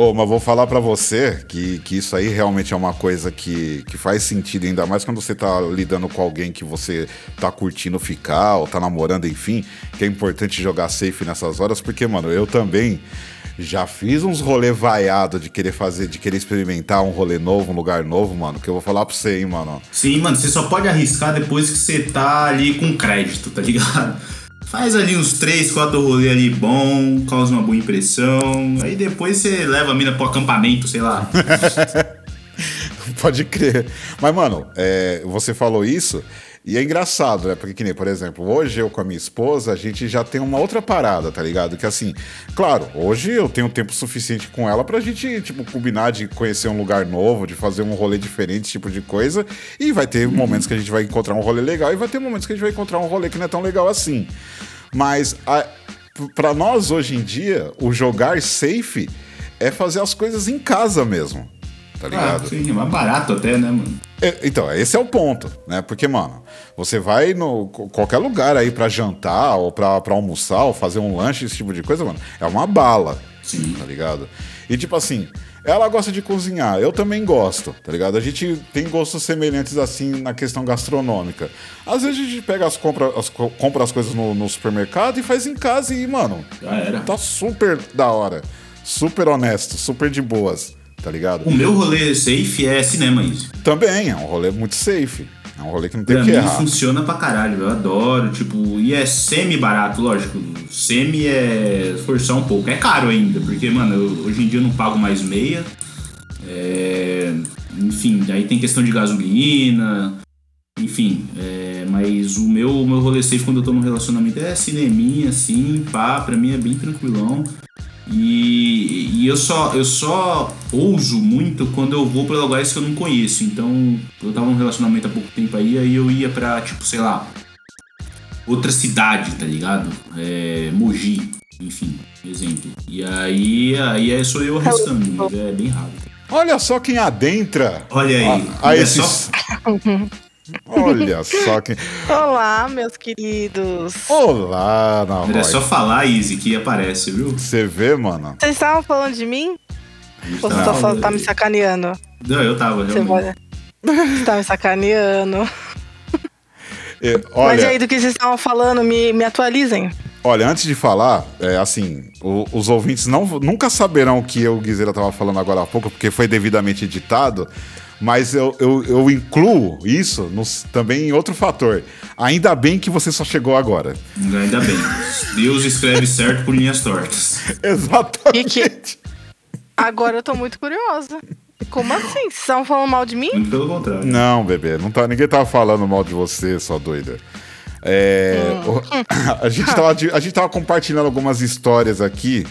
Oh, mas vou falar para você que, que isso aí realmente é uma coisa que, que faz sentido, ainda mais quando você tá lidando com alguém que você tá curtindo ficar ou tá namorando, enfim, que é importante jogar safe nessas horas, porque, mano, eu também Já fiz uns rolê vaiado de querer fazer, de querer experimentar um rolê novo, um lugar novo, mano, que eu vou falar pra você, hein, mano. Sim, mano, você só pode arriscar depois que você tá ali com crédito, tá ligado? Faz ali uns 3, 4 rolê ali bom, causa uma boa impressão. Aí depois você leva a mina pro acampamento, sei lá. *laughs* Pode crer. Mas, mano, é, você falou isso. E é engraçado, né? Porque, que nem, por exemplo, hoje eu com a minha esposa, a gente já tem uma outra parada, tá ligado? Que assim, claro, hoje eu tenho tempo suficiente com ela pra gente, tipo, combinar de conhecer um lugar novo, de fazer um rolê diferente, tipo de coisa. E vai ter momentos que a gente vai encontrar um rolê legal e vai ter momentos que a gente vai encontrar um rolê que não é tão legal assim. Mas, a, pra nós hoje em dia, o jogar safe é fazer as coisas em casa mesmo tá ligado? Ah, sim, é mais barato até, né, mano? É, então, esse é o ponto, né? Porque, mano, você vai no qualquer lugar aí para jantar ou pra, pra almoçar ou fazer um lanche, esse tipo de coisa, mano, é uma bala, sim. tá ligado? E tipo assim, ela gosta de cozinhar, eu também gosto, tá ligado? A gente tem gostos semelhantes assim na questão gastronômica. Às vezes a gente pega as compra as, compra as coisas no, no supermercado e faz em casa e, mano, Já era. tá super da hora. Super honesto, super de boas tá ligado? O meu rolê safe é cinema, isso. Também, é um rolê muito safe. É um rolê que não tem pra que mim errar. funciona pra caralho, eu adoro, tipo, e é semi-barato, lógico. Semi é forçar um pouco. É caro ainda, porque, mano, eu, hoje em dia eu não pago mais meia. É, enfim, aí tem questão de gasolina, enfim, é, mas o meu, o meu rolê safe quando eu tô no relacionamento é cineminha, assim, pá, pra mim é bem tranquilão. E, e, eu só eu só ouso muito quando eu vou para lugares que eu não conheço. Então, eu tava num relacionamento há pouco tempo aí, aí eu ia pra, tipo, sei lá, outra cidade, tá ligado? É, Mogi, enfim, exemplo. E aí, aí é só eu arriscando, é bem raro. Olha só quem adentra. Olha aí. A, a esses... só... *laughs* Olha só que. Olá, meus queridos. Olá, Ana É só falar, Easy, que aparece, viu? Você vê, mano? Vocês estavam falando de mim? Ou você só tá me sacaneando? Não, eu tava, Você, pode... você tá me sacaneando. Olha... Mas e aí, do que vocês estavam falando, me, me atualizem. Olha, antes de falar, é, assim, o, os ouvintes não, nunca saberão o que eu, Guizeira, tava falando agora há pouco, porque foi devidamente editado. Mas eu, eu, eu incluo isso no, também em outro fator. Ainda bem que você só chegou agora. Ainda bem. Deus escreve certo por linhas tortas. *laughs* Exatamente. Agora eu tô muito curiosa. Como assim? Vocês estavam falando mal de mim? Muito pelo contrário. Não, bebê. Não tá, ninguém tava falando mal de você, sua doida. É, hum. *coughs* a, gente tava, a gente tava compartilhando algumas histórias aqui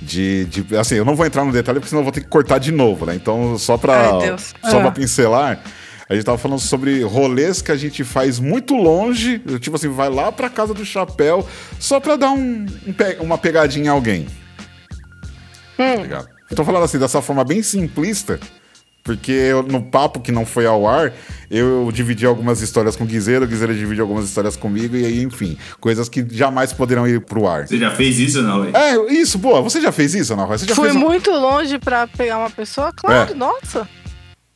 de, de, Assim, eu não vou entrar no detalhe porque senão eu vou ter que cortar de novo, né? Então, só pra, só ah. pra pincelar. A gente tava falando sobre rolês que a gente faz muito longe, tipo assim, vai lá pra casa do chapéu só pra dar um, um uma pegadinha em alguém. Hum. Tá eu tô falando assim, dessa forma bem simplista, porque eu, no papo que não foi ao ar, eu dividi algumas histórias com o Guizeiro, o Guizeiro dividiu algumas histórias comigo, e aí, enfim, coisas que jamais poderão ir pro ar. Você já fez isso, não? É, isso, boa. Você já fez isso, não, Você já Fui fez muito longe pra pegar uma pessoa? Claro, é. nossa.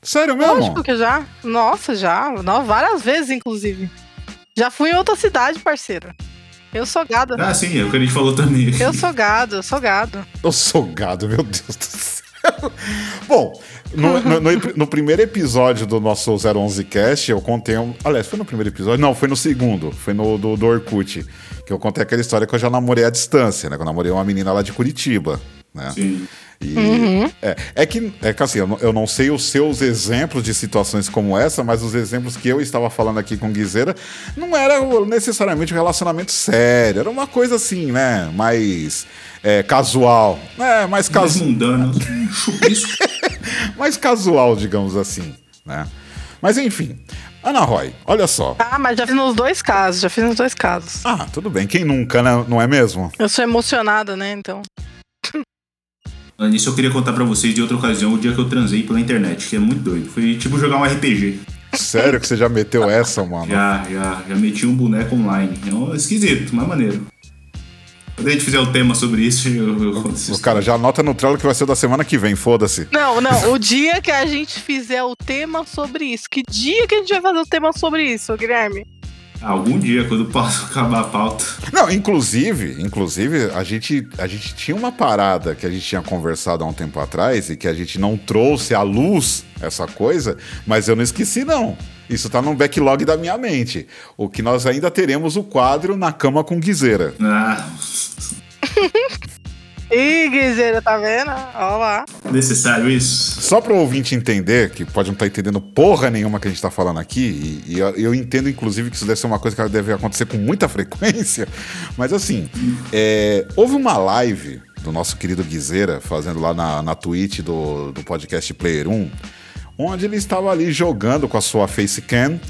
Sério mesmo? Lógico que já. Nossa, já. Não, várias vezes, inclusive. Já fui em outra cidade, parceiro. Eu sou gado. Ah, sim, é o que a gente falou também. Eu sou gado, eu sou gado. Eu sou gado, meu Deus do céu. *laughs* Bom, no, no, no, no, primeiro episódio do nosso 011 Cast, eu contei. Um, aliás, foi no primeiro episódio? Não, foi no segundo. Foi no do, do Orkut. Que eu contei aquela história que eu já namorei à distância, né? Que eu namorei uma menina lá de Curitiba, né? Sim. E uhum. é, é, que, é que assim, eu não, eu não, sei os seus exemplos de situações como essa, mas os exemplos que eu estava falando aqui com Guizeira não era necessariamente um relacionamento sério, era uma coisa assim, né? Mais é, casual. É, mais casual. mundano, chupisco. *laughs* mais casual, digamos assim, né? Mas enfim, Ana Roy, olha só. Ah, mas já fiz nos dois casos, já fiz nos dois casos. Ah, tudo bem. Quem nunca, né? Não é mesmo? Eu sou emocionada, né? Então. Nisso eu queria contar para vocês de outra ocasião o dia que eu transei pela internet, que é muito doido. Foi tipo jogar um RPG. Sério que você já meteu essa, mano? Já, já. Já meti um boneco online. É um esquisito, mas maneiro. Quando a gente fizer o um tema sobre isso, eu, eu isso. Cara, já anota no trailer que vai ser da semana que vem, foda-se. Não, não. *laughs* O dia que a gente fizer o tema sobre isso. Que dia que a gente vai fazer o tema sobre isso, Guilherme? Algum dia, quando posso *laughs* acabar a pauta. Não, inclusive, inclusive, a gente, a gente tinha uma parada que a gente tinha conversado há um tempo atrás e que a gente não trouxe à luz essa coisa, mas eu não esqueci, não. Isso tá no backlog da minha mente. O que nós ainda teremos o quadro na cama com guiseira. Ah, *laughs* Ih, Guizeira, tá vendo? Ó lá. necessário isso? Só para o ouvinte entender, que pode não estar entendendo porra nenhuma que a gente está falando aqui, e, e eu, eu entendo inclusive que isso deve ser uma coisa que deve acontecer com muita *laughs* frequência, mas assim, é, houve uma live do nosso querido Guizeira, fazendo lá na, na Twitch do, do podcast Player 1, onde ele estava ali jogando com a sua facecam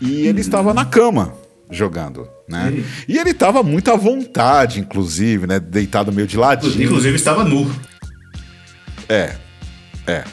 e ele estava na cama jogando, né? E ele estava muito à vontade, inclusive, né? Deitado meio de ladinho. Inclusive, estava nu. É, é.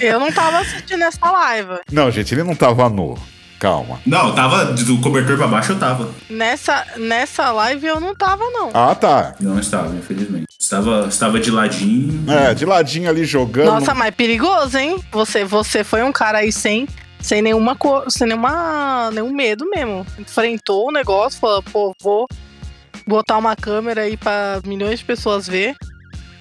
*laughs* Eu não tava assistindo essa live. Não, gente, ele não tava nu. Calma. Não, tava do cobertor pra baixo, eu tava. Nessa, nessa live eu não tava, não. Ah, tá. Não estava, infelizmente. Estava, estava de ladinho. É, de ladinho ali jogando. Nossa, mas perigoso, hein? Você, você foi um cara aí sem, sem nenhuma cor, sem nenhuma, nenhum medo mesmo. Enfrentou o negócio, falou, pô, vou botar uma câmera aí pra milhões de pessoas ver.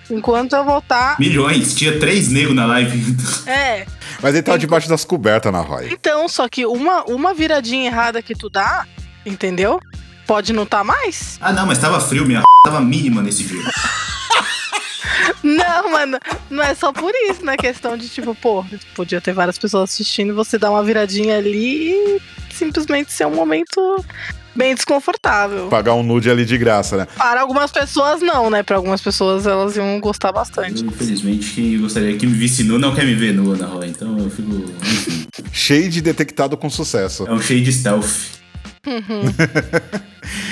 Enquanto eu voltar. Milhões. Tinha três negros na live. É. Mas ele tava debaixo das cobertas na Roy. Então, só que uma, uma viradinha errada que tu dá, entendeu? Pode não tá mais? Ah, não, mas tava frio, minha *laughs* tava mínima nesse dia. Não, mano, não é só por isso, né? Questão de tipo, pô, podia ter várias pessoas assistindo, você dá uma viradinha ali e simplesmente ser um momento bem desconfortável. Pagar um nude ali de graça, né? Para algumas pessoas, não, né? Para algumas pessoas, elas iam gostar bastante. Infelizmente, quem gostaria que me visse nu não quer me ver nua na rua. Então eu fico. Shade *laughs* detectado com sucesso. É um cheio de stealth. *laughs*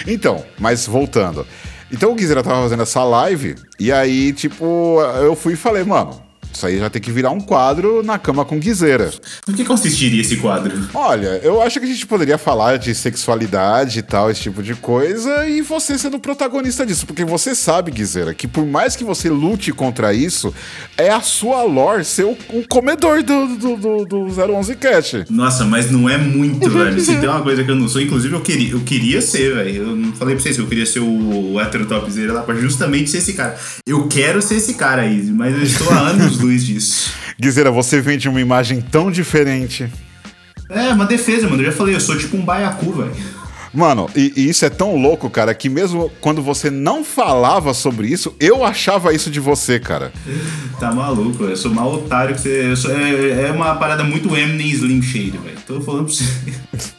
Então, mas voltando. Então o Guizera tava fazendo essa live, e aí, tipo, eu fui e falei, mano, isso aí já tem que virar um quadro na cama com Guizeira. Do que consistiria esse quadro? Olha, eu acho que a gente poderia falar de sexualidade e tal, esse tipo de coisa, e você sendo protagonista disso, porque você sabe, Guizeira, que por mais que você lute contra isso, é a sua lore ser o, o comedor do, do, do, do 011 Cat. Nossa, mas não é muito, velho. Se tem uma coisa que eu não sou, inclusive eu queria, eu queria ser, velho. Eu não falei pra vocês que eu queria ser o, o hétero topzera lá pra justamente ser esse cara. Eu quero ser esse cara aí, mas eu estou há anos luz disso. Guizeira, você vende uma imagem tão diferente. É, uma defesa, mano. Eu já falei, eu sou tipo um baiacu, velho. Mano, e, e isso é tão louco, cara, que mesmo quando você não falava sobre isso, eu achava isso de você, cara. Tá maluco, eu sou mal otário que você. eu sou- é, é uma parada muito Eminem Slim Shade, velho. Tô falando pra você.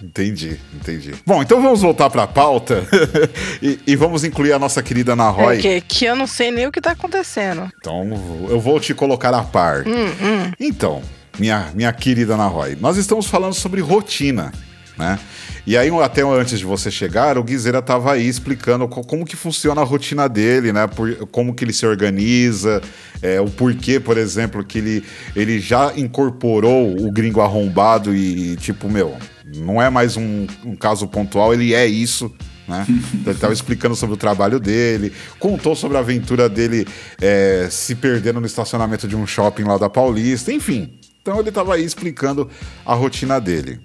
Entendi, entendi. Bom, então vamos voltar pra pauta *laughs* e, e vamos incluir a nossa querida Ana Roy. É que, que eu não sei nem o que tá acontecendo. Então eu vou te colocar a par. Hum, Então, minha, minha querida Ana Roy, nós estamos falando sobre rotina, né? E aí, até antes de você chegar, o Guizeira estava aí explicando co- como que funciona a rotina dele, né? Por- como que ele se organiza, é, o porquê, por exemplo, que ele, ele já incorporou o gringo arrombado e, tipo, meu, não é mais um, um caso pontual, ele é isso, né? *laughs* Ele estava explicando sobre o trabalho dele, contou sobre a aventura dele é, se perdendo no estacionamento de um shopping lá da Paulista, enfim. Então ele estava aí explicando a rotina dele.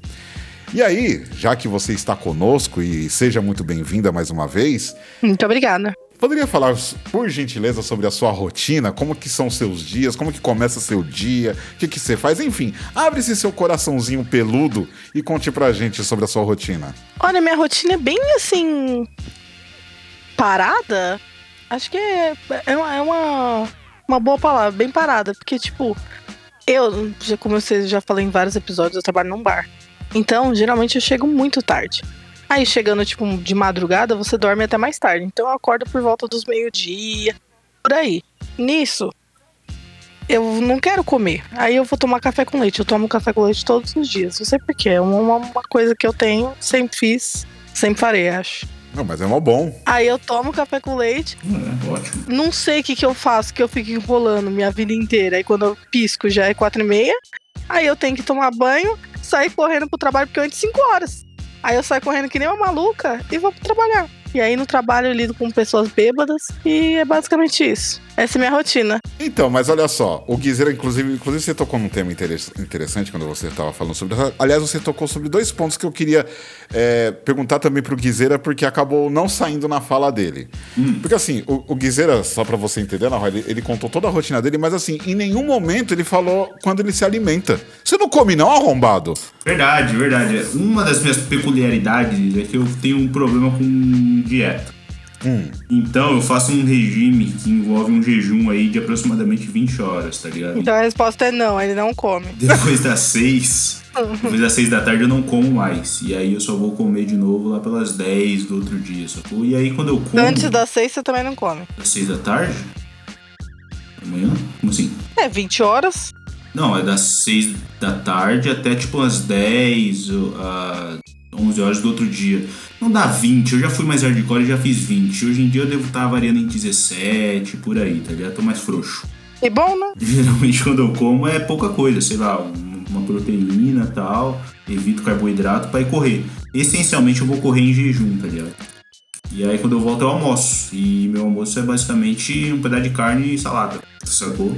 E aí, já que você está conosco e seja muito bem-vinda mais uma vez, Muito obrigada. poderia falar, por gentileza, sobre a sua rotina? Como que são seus dias? Como que começa seu dia? O que, que você faz? Enfim, abre esse seu coraçãozinho peludo e conte pra gente sobre a sua rotina. Olha, minha rotina é bem assim. parada. Acho que é, é, uma, é uma, uma boa palavra, bem parada. Porque, tipo, eu, já, como eu já falei em vários episódios, eu trabalho num bar. Então, geralmente eu chego muito tarde. Aí, chegando, tipo, de madrugada, você dorme até mais tarde. Então, eu acordo por volta dos meio-dia, por aí. Nisso, eu não quero comer. Aí eu vou tomar café com leite. Eu tomo café com leite todos os dias. Não sei porquê. É uma, uma coisa que eu tenho, sempre fiz, sempre farei, acho. Não, mas é mó bom. Aí eu tomo café com leite, É, ótimo. não sei o que, que eu faço, que eu fico enrolando minha vida inteira. Aí quando eu pisco já é quatro e meia. Aí eu tenho que tomar banho, sair correndo pro trabalho, porque eu antes cinco horas. Aí eu saio correndo que nem uma maluca e vou pro trabalhar. E aí no trabalho eu lido com pessoas bêbadas e é basicamente isso. Essa é minha rotina. Então, mas olha só, o Guizeira, inclusive, inclusive você tocou num tema interessante quando você estava falando sobre. Aliás, você tocou sobre dois pontos que eu queria é, perguntar também pro Guizeira, porque acabou não saindo na fala dele. Hum. Porque assim, o, o Guizeira, só para você entender, não, ele, ele contou toda a rotina dele, mas assim, em nenhum momento ele falou quando ele se alimenta. Você não come, não, arrombado? Verdade, verdade. Uma das minhas peculiaridades é que eu tenho um problema com dieta. Hum. Então eu faço um regime que envolve um jejum aí de aproximadamente 20 horas, tá ligado? Então a resposta é não, ele não come. *laughs* Depois das 6, depois das 6 da tarde eu não como mais. E aí eu só vou comer de novo lá pelas 10 do outro dia, sacou? E aí quando eu como. Antes das 6 você também não come. Das 6 da tarde? Amanhã? Como assim? É, 20 horas. Não, é das 6 da tarde até tipo as 10, uh, 11 horas do outro dia. Não dá 20, eu já fui mais hardcore e já fiz 20. Hoje em dia eu devo estar variando em 17, por aí, tá ligado? Tô mais frouxo. É bom, né? *laughs* Geralmente quando eu como é pouca coisa, sei lá, uma proteína e tal. Evito carboidrato para ir correr. Essencialmente eu vou correr em jejum, tá ligado? E aí quando eu volto eu almoço. E meu almoço é basicamente um pedaço de carne e salada, sacou?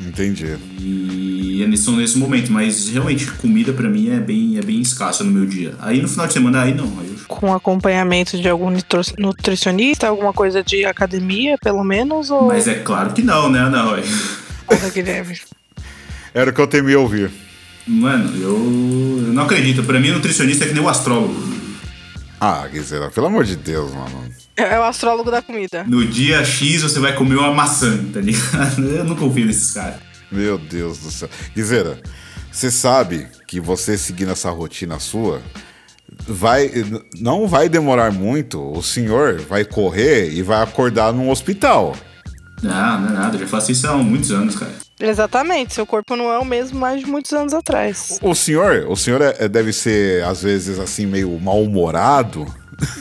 Entendi. E é nesse, nesse momento, mas realmente comida para mim é bem, é bem escassa no meu dia. Aí no final de semana, aí não. Aí eu... Com acompanhamento de algum nutricionista, alguma coisa de academia, pelo menos? Ou... Mas é claro que não, né, Ana Roy? Porra, Guilherme. *laughs* Era o que eu temia ouvir. Mano, eu, eu não acredito. Pra mim, nutricionista é que nem o astrólogo. Ah, Guizera, pelo amor de Deus, mano. É, é o astrólogo da comida. No dia X você vai comer uma maçã, tá ligado? *laughs* Eu não confio nesses caras. Meu Deus do céu. Guizera, você sabe que você seguindo essa rotina sua, vai não vai demorar muito, o senhor vai correr e vai acordar num hospital. Não, não é nada, eu já faço isso há muitos anos, cara. Exatamente, seu corpo não é o mesmo mais de muitos anos atrás. O senhor, o senhor é, deve ser, às vezes, assim, meio mal-humorado.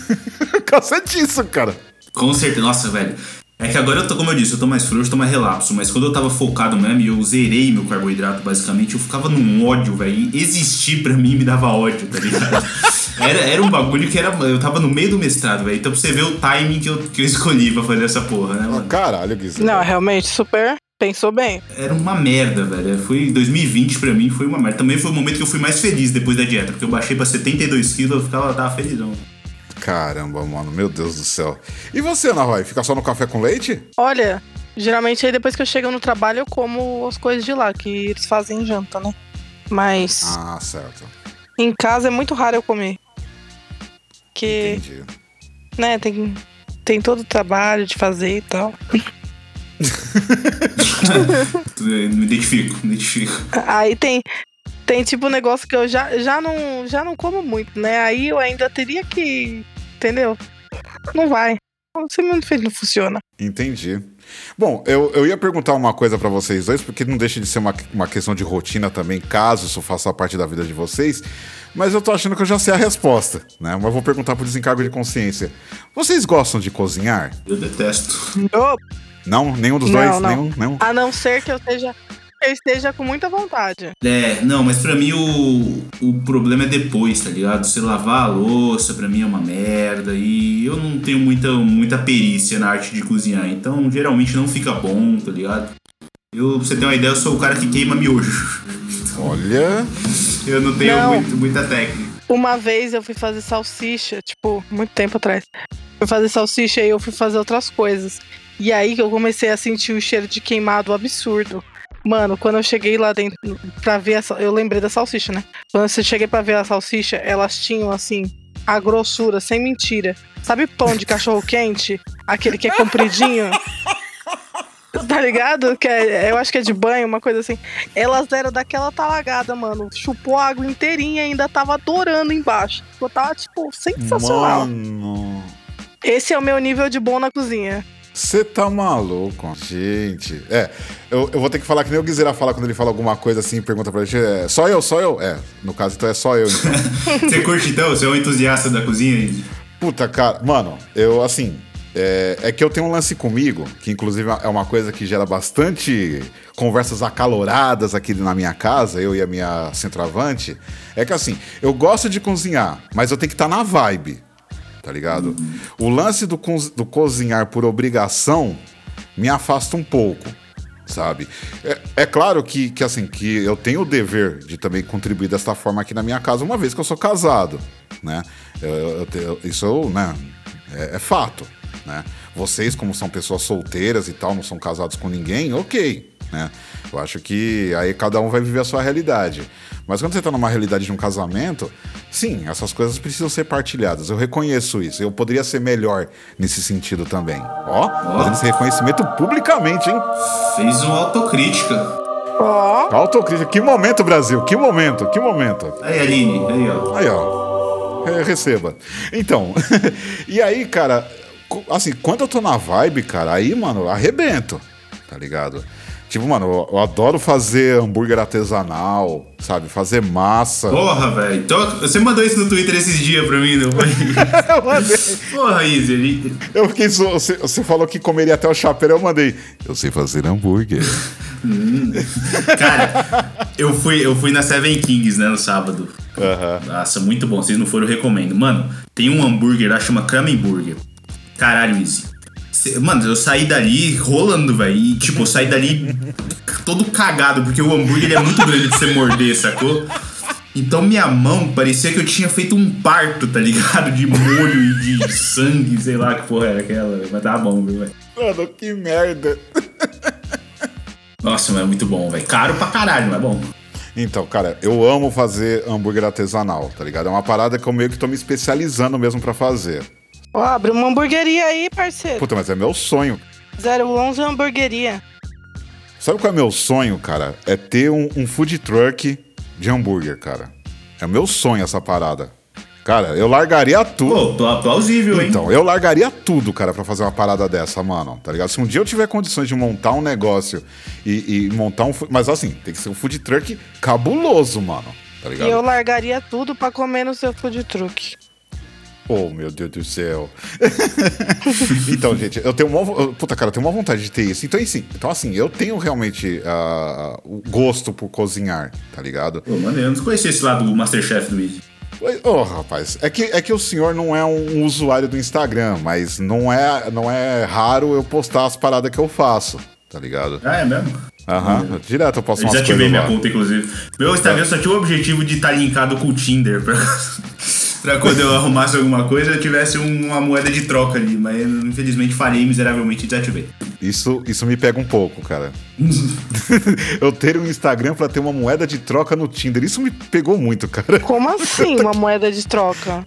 *laughs* causa disso, cara. Com certeza. Nossa, velho. É que agora eu tô, como eu disse, eu tô mais frouxo, tô mais relapso. Mas quando eu tava focado mesmo e eu zerei meu carboidrato, basicamente, eu ficava num ódio, velho. Existir pra mim me dava ódio, tá ligado? *laughs* era, era um bagulho que era. Eu tava no meio do mestrado, velho. Então pra você ver o timing que eu, que eu escolhi pra fazer essa porra, né, mano? Caralho, Guizão. Não, realmente, super. Pensou bem. Era uma merda, velho. Foi 2020 pra mim, foi uma merda. Também foi o momento que eu fui mais feliz depois da dieta, porque eu baixei pra 72 quilos, eu ficava, tava felizão. Caramba, mano, meu Deus do céu. E você, Ana Roy, fica só no café com leite? Olha, geralmente aí depois que eu chego no trabalho eu como as coisas de lá, que eles fazem em janta, né? Mas. Ah, certo. Em casa é muito raro eu comer. Que. Entendi. Né, tem, tem todo o trabalho de fazer e tal. *laughs* me identifico, me identifico. Aí tem, tem tipo um negócio que eu já, já, não, já não como muito, né? Aí eu ainda teria que. Entendeu? Não vai. Simplesmente não funciona. Entendi. Bom, eu, eu ia perguntar uma coisa para vocês dois, porque não deixa de ser uma, uma questão de rotina também, caso isso faça parte da vida de vocês. Mas eu tô achando que eu já sei a resposta, né? Mas vou perguntar por desencargo de consciência. Vocês gostam de cozinhar? Eu detesto. Não. Não? Nenhum dos não, dois? Não. Nenhum, nenhum? A não ser que eu seja eu esteja com muita vontade. É, não, mas pra mim o, o problema é depois, tá ligado? Você lavar a louça, pra mim é uma merda. E eu não tenho muita, muita perícia na arte de cozinhar. Então, geralmente não fica bom, tá ligado? Eu, pra você ter uma ideia, eu sou o cara que queima miojo. Olha. Eu não tenho não. Muito, muita técnica. Uma vez eu fui fazer salsicha, tipo, muito tempo atrás. Fui fazer salsicha e eu fui fazer outras coisas. E aí que eu comecei a sentir o cheiro de queimado absurdo. Mano, quando eu cheguei lá dentro pra ver a, Eu lembrei da salsicha, né? Quando eu cheguei pra ver a salsicha, elas tinham assim, a grossura, sem mentira. Sabe pão de cachorro *laughs* quente? Aquele que é compridinho? *laughs* tá ligado? Que é, eu acho que é de banho, uma coisa assim. Elas eram daquela talagada, mano. Chupou a água inteirinha e ainda tava adorando embaixo. Eu tava, tipo, sensacional. Mano. Esse é o meu nível de bom na cozinha. Você tá maluco, gente. É, eu, eu vou ter que falar que nem o Guizera fala quando ele fala alguma coisa assim, pergunta pra gente. É, só eu, só eu? É, no caso, então é só eu. Então. *laughs* Você curte então? Você é um entusiasta da cozinha? Puta, cara, mano, eu assim. É, é, que eu tenho um lance comigo, que inclusive é uma coisa que gera bastante conversas acaloradas aqui na minha casa, eu e a minha centroavante. É que assim, eu gosto de cozinhar, mas eu tenho que estar tá na vibe tá ligado? O lance do, co do cozinhar por obrigação me afasta um pouco, sabe? É, é claro que, que, assim, que eu tenho o dever de também contribuir desta forma aqui na minha casa, uma vez que eu sou casado, né? Eu, eu, eu, isso, né, é, é fato, né? Vocês, como são pessoas solteiras e tal, não são casados com ninguém, ok, né? Eu acho que aí cada um vai viver a sua realidade. Mas quando você está numa realidade de um casamento, sim, essas coisas precisam ser partilhadas. Eu reconheço isso. Eu poderia ser melhor nesse sentido também. Ó, oh, fazendo esse reconhecimento publicamente, hein? Fez uma autocrítica. Ó. Oh. Autocrítica. Que momento, Brasil? Que momento? Que momento? Aí, Aline. Aí, ó. Aí, ó. Receba. Então, *laughs* e aí, cara, assim, quando eu tô na vibe, cara, aí, mano, arrebento, tá ligado? Tipo, mano, eu, adoro fazer hambúrguer artesanal, sabe? Fazer massa. Porra, velho. Então, você mandou isso no Twitter esses dias pra mim, não foi? *laughs* eu mandei. Porra, Izzy. Eu fiquei. Você, você falou que comeria até o chapéu, eu mandei. Eu sei fazer hambúrguer. hum. Cara, eu fui, eu fui na Seven Kings, né, no sábado. Uhum. Nossa, muito bom. Vocês não foram, eu recomendo. Mano, tem um hambúrguer lá, chama Kramenburger. Caralho, Izzy. Mano, eu saí dali rolando, velho. E, tipo, eu saí dali todo cagado, porque o hambúrguer é muito grande pra você morder, sacou? Então minha mão parecia que eu tinha feito um parto, tá ligado? De molho e de sangue, sei lá que porra era aquela. Mas tá bom, viu, velho? Mano, que merda. Nossa, mas é muito bom, velho. Caro pra caralho, mas é bom. Então, cara, eu amo fazer hambúrguer artesanal, tá ligado? É uma parada que eu meio que tô me especializando mesmo para fazer. Ó, abre uma hamburgueria aí, parceiro. Puta, mas é meu sonho. 011 hamburgueria. Sabe qual é meu sonho, cara? É ter um, um food truck de hambúrguer, cara. É meu sonho essa parada. Cara, eu largaria tudo. Pô, plausível, hein? Então, eu largaria tudo, cara, para fazer uma parada dessa, mano. Tá ligado? Se um dia eu tiver condições de montar um negócio e, e montar um. Mas assim, tem que ser um food truck cabuloso, mano. Tá ligado? E eu largaria tudo para comer no seu food truck. Oh, meu Deus do céu. *laughs* então, gente, eu tenho uma. Puta, cara, eu tenho uma vontade de ter isso. Então, assim, então, assim eu tenho realmente uh, o gosto por cozinhar, tá ligado? Pô, mano, eu não conhecia esse lado do Masterchef do Easy. Ô, oh, rapaz, é que, é que o senhor não é um usuário do Instagram, mas não é, não é raro eu postar as paradas que eu faço, tá ligado? Ah, é mesmo? Aham, uhum. direto eu umas coisas Desativei minha conta, inclusive. Meu Instagram só tinha o objetivo de estar linkado com o Tinder. *laughs* Pra pra quando eu arrumasse alguma coisa eu tivesse uma moeda de troca ali. Mas infelizmente falhei miseravelmente e desativei. Isso, isso me pega um pouco, cara. *laughs* eu ter um Instagram para ter uma moeda de troca no Tinder, isso me pegou muito, cara. Como assim *laughs* uma moeda de troca?